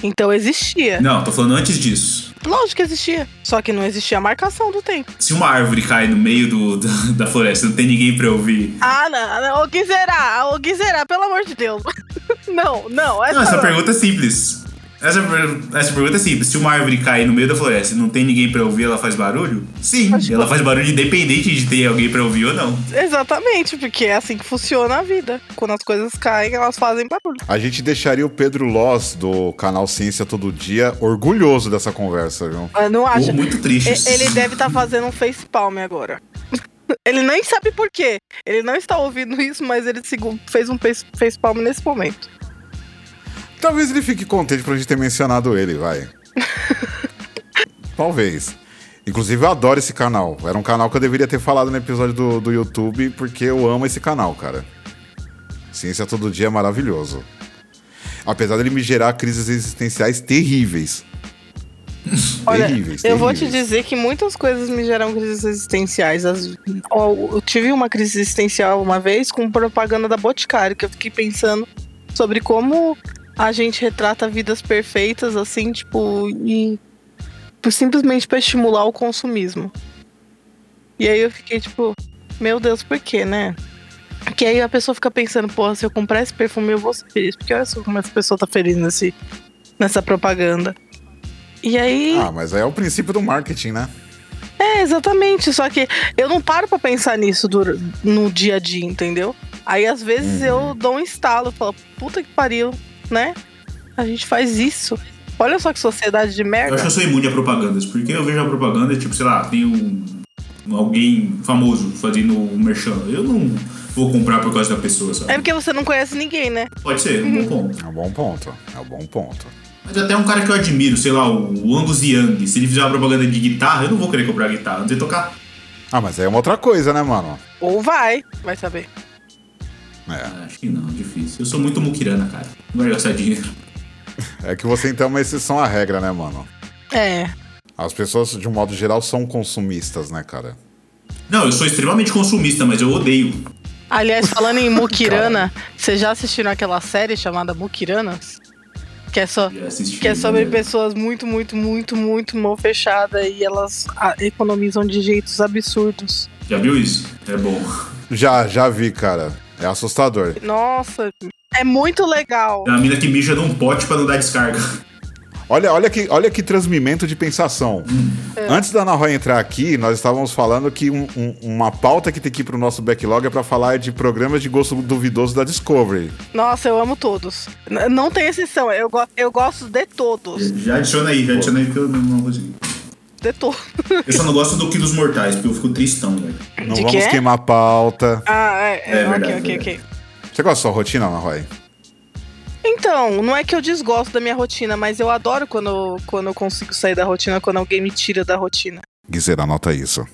Então existia. Não, tô falando antes disso. Lógico que existia. Só que não existia a marcação do tempo. Se uma árvore cai no meio do, da, da floresta, não tem ninguém pra ouvir. Ah, não, não. O que será? O que será? Pelo amor de Deus. *laughs* não, não. Essa Não, essa pergunta é simples. Essa, essa pergunta é simples. Se uma árvore cai no meio da floresta e não tem ninguém pra ouvir, ela faz barulho? Sim, Acho que- ela faz barulho independente de ter alguém pra ouvir ou não. Exatamente, porque é assim que funciona a vida. Quando as coisas caem, elas fazem barulho. A gente deixaria o Pedro Loz, do canal Ciência Todo Dia, orgulhoso dessa conversa, viu? Eu não acho. Ou muito triste. Ele deve estar fazendo um facepalm agora. *laughs* Ele nem sabe por quê. Ele não está ouvindo isso, mas ele fez um face- facepalm nesse momento. Talvez ele fique contente por a gente ter mencionado ele, vai. *laughs* Talvez. Inclusive, eu adoro esse canal. Era um canal que eu deveria ter falado no episódio do, do YouTube, porque eu amo esse canal, cara. Ciência Todo Dia é maravilhoso. Apesar dele me gerar crises existenciais terríveis. *laughs* Olha, terríveis, eu vou te terríveis. dizer que muitas coisas me geram crises existenciais. Eu tive uma crise existencial uma vez com propaganda da Boticário, que eu fiquei pensando sobre como a gente retrata vidas perfeitas, assim, tipo, e simplesmente para estimular o consumismo. E aí eu fiquei tipo, meu Deus, por quê, né? Que aí a pessoa fica pensando, porra, se eu comprar esse perfume eu vou ser feliz. Porque olha só como essa pessoa tá feliz nesse, nessa propaganda. E aí. Ah, mas aí é o princípio do marketing, né? É, exatamente. Só que eu não paro pra pensar nisso dura- no dia a dia, entendeu? Aí às vezes eu dou um estalo, falo, puta que pariu, né? A gente faz isso. Olha só que sociedade de Eu merda. acho que eu sou imune a propagandas, porque eu vejo a propaganda, tipo, sei lá, tem um, alguém famoso fazendo um merchan. Eu não vou comprar por causa da pessoa, sabe? É porque você não conhece ninguém, né? Pode ser, um bom ponto. É um bom ponto. É um bom ponto. Mas até um cara que eu admiro, sei lá, o Angus Young, se ele fizer uma propaganda de guitarra, eu não vou querer comprar guitarra, não sei tocar. Ah, mas aí é uma outra coisa, né, mano? Ou vai, vai saber. É. Ah, acho que não, difícil. Eu sou muito muquirana, cara. Não vai gastar dinheiro. É que você então é uma exceção à regra, né, mano? É. As pessoas, de um modo geral, são consumistas, né, cara? Não, eu sou extremamente consumista, mas eu odeio. Aliás, falando em *laughs* Mukirana, vocês já assistiram aquela série chamada Mukiranas? Que é só. Assisti, Que é sobre né? pessoas muito, muito, muito, muito mão fechada e elas economizam de jeitos absurdos. Já viu isso? É bom. Já, já vi, cara. É assustador. Nossa, é muito legal. É uma mina que mija num pote pra não dar descarga. Olha, olha, que, olha que transmimento de pensação. Antes da Ana Roy entrar aqui, nós estávamos falando que um- um- uma pauta que tem que ir pro nosso backlog é pra falar de programas de gosto duvidoso da Discovery. Nossa, eu amo todos. N- não tem exceção, eu, go- eu gosto de todos. Já adiciona aí, já adiciona aí que eu não, não consegui. De todos. Eu só não gosto do que dos mortais, porque eu fico tristão, velho. Não De vamos quê? queimar a pauta. Ah, é, é, É ok, verdade, ok, é ok. Você gosta da sua rotina, Ana Roy? Então, não é que eu desgosto da minha rotina, mas eu adoro quando, quando eu consigo sair da rotina, quando alguém me tira da rotina. Guiseira, anota isso.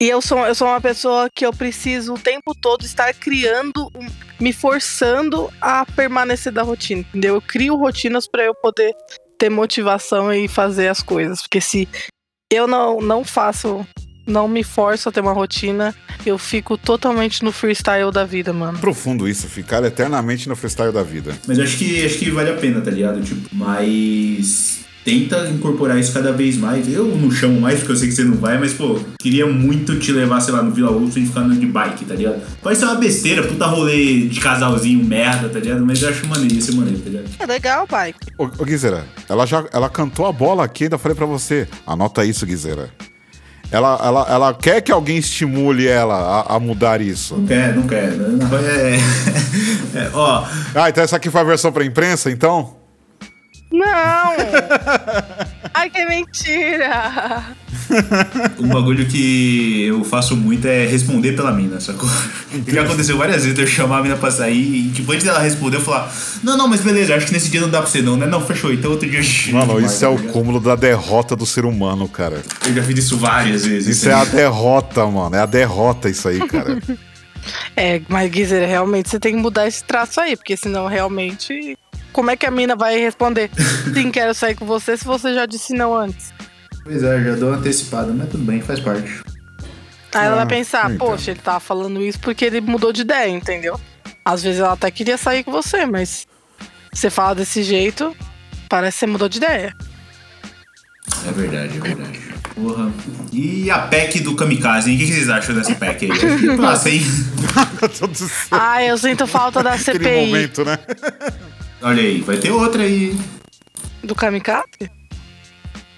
E eu sou, eu sou uma pessoa que eu preciso o tempo todo estar criando, me forçando a permanecer da rotina, entendeu? Eu crio rotinas para eu poder ter motivação e fazer as coisas. Porque se eu não, não faço, não me forço a ter uma rotina, eu fico totalmente no freestyle da vida, mano. Profundo isso, ficar eternamente no freestyle da vida. Mas eu acho que, acho que vale a pena, tá ligado? Tipo, mas tenta incorporar isso cada vez mais. Eu não chamo mais porque eu sei que você não vai, mas, pô, queria muito te levar, sei lá, no Vila Wilson e ficar andando de bike, tá ligado? Pode ser uma besteira, puta rolê de casalzinho merda, tá ligado? Mas eu acho maneiro, ia ser maneiro, tá ligado? É legal, pai. Ô, ô Guiseira, ela já ela cantou a bola aqui, ainda falei pra você. Anota isso, Guiseira. Ela, ela, ela quer que alguém estimule ela a, a mudar isso. Não quer, não quer. Não É, *laughs* é, ó, Ah, então essa aqui foi a versão pra imprensa, então? Não! *laughs* Ai, que mentira! Um bagulho que eu faço muito é responder pela mina, sacou? Já aconteceu várias vezes eu chamar a mina pra sair e, tipo, antes dela responder, eu falar: Não, não, mas beleza, acho que nesse dia não dá pra você, não, né? Não, fechou, então outro dia eu Mano, isso é o cúmulo da derrota do ser humano, cara. Eu já fiz isso várias vezes. Isso é a derrota, mano. É a derrota isso aí, cara. *laughs* É, mas Guizer, realmente você tem que mudar esse traço aí, porque senão realmente. Como é que a mina vai responder? *laughs* Sim, quero sair com você se você já disse não antes. Pois é, já dou antecipada, mas tudo bem, faz parte. Aí ela vai Ah, pensar, então. poxa, ele tava falando isso porque ele mudou de ideia, entendeu? Às vezes ela até queria sair com você, mas você fala desse jeito, parece que você mudou de ideia. É verdade, é verdade. Porra. E a pack do Kamikaze, hein? O que vocês acham dessa pack aí? Passa, *laughs* hein? Todo esse- Ah, eu sinto falta da Aquele CPI momento, né? Olha aí, vai ter outra aí. do Kamikaze.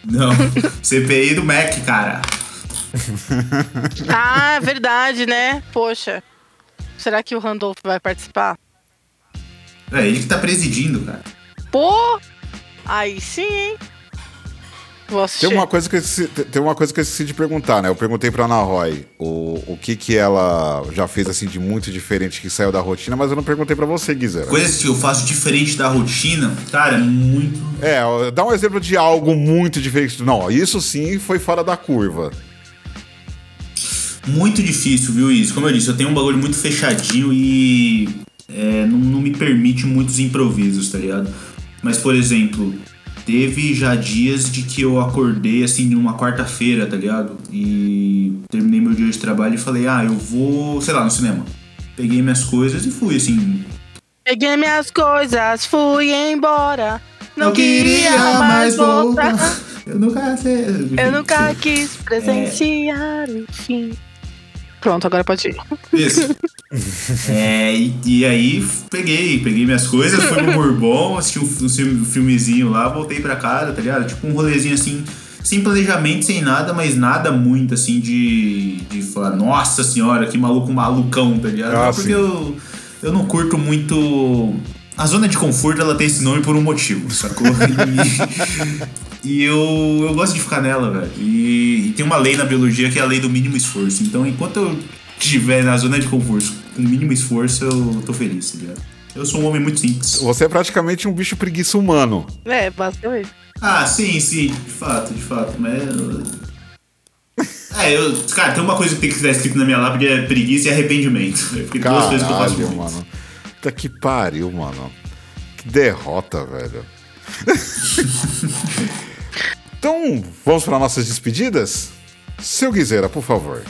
Não, *laughs* CPI do Mac, cara. *laughs* Ah, é verdade, né? Poxa. Será que o Randolph vai participar? É ele que tá presidindo, cara. Pô! Aí sim, hein? Vou assistir. Tem uma coisa que eu esqueci, tem uma coisa que eu esqueci de perguntar, né? Eu perguntei pra Ana Roy o, o que que ela já fez assim de muito diferente que saiu da rotina, mas eu não perguntei pra você, Guizera. Coisas que eu faço diferente da rotina, cara, muito. É, dá um exemplo de algo muito diferente. Não, isso sim foi fora da curva. Muito difícil, viu, isso? Como eu disse, eu tenho um bagulho muito fechadinho e é, não, não me permite muitos improvisos, tá ligado? Mas, por exemplo, teve já dias de que eu acordei, assim, numa quarta-feira, tá ligado? E terminei meu dia de trabalho e falei, ah, eu vou, sei lá, no cinema. Peguei minhas coisas e fui, assim. Peguei minhas coisas, fui embora. Não, Não queria mais voltar. Eu nunca sei. Eu nunca quis presenciar o fim. Pronto, agora pode ir. Isso. *laughs* é, e, e aí peguei, peguei minhas coisas, fui pro Bourbon, assisti um, um filme- um filmezinho lá, voltei pra casa, tá ligado? Tipo um rolezinho assim, sem planejamento, sem nada, mas nada muito assim de, de falar, nossa senhora, que maluco malucão, tá ligado? Ah, porque sim. eu, eu não curto muito. A zona de conforto ela tem esse nome por um motivo, sacou? *laughs* E, eu, eu gosto de ficar nela, velho. E, e tem uma lei na biologia que é a lei do mínimo esforço. Então, enquanto eu estiver na zona de conforto com mínimo esforço, eu tô feliz, tá ligado? Eu sou um homem muito simples. Você é praticamente um bicho preguiça humano. É, basicamente. Ah, sim, sim, de fato, de fato. Mas. *laughs* É, eu. Cara, tem uma coisa que tem que estar escrito na minha lápide é preguiça e arrependimento. *laughs* Porque duas coisas que eu faço muito. mano. Puta que pariu, mano. Que derrota, velho. *laughs* então, vamos para nossas despedidas? Seu Guizeira, por favor.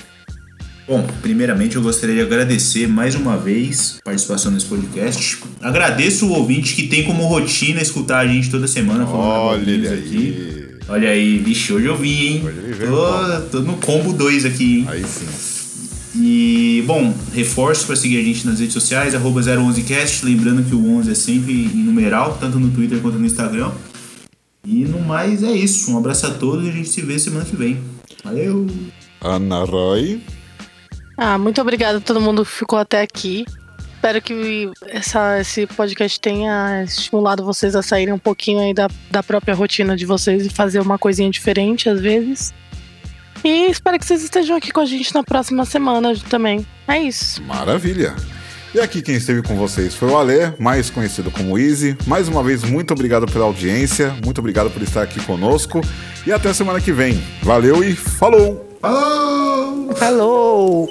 Bom, primeiramente eu gostaria de agradecer mais uma vez a participação nesse podcast. Agradeço o ouvinte que tem como rotina escutar a gente toda semana falando Olha ele abobrinhas aí. Olha aí, vixe, hoje eu vim, hein? Hoje ele veio Tô, tô no combo 2 aqui, hein? Aí sim. E, bom, reforço para seguir a gente nas redes sociais, arroba 011cast, lembrando que o 11 é sempre em numeral, tanto no Twitter quanto no Instagram. E no mais é isso, um abraço a todos e a gente se vê semana que vem. Valeu! Ana Roy. Ah, muito obrigada a todo mundo que ficou até aqui. Espero que essa, esse podcast tenha estimulado vocês a saírem um pouquinho aí da, da própria rotina de vocês e fazer uma coisinha diferente às vezes. E espero que vocês estejam aqui com a gente na próxima semana também. É isso. Maravilha. E aqui quem esteve com vocês foi o Alê, mais conhecido como Easy. Mais uma vez, muito obrigado pela audiência, muito obrigado por estar aqui conosco. E até semana que vem. Valeu e falou! Falou! Falou!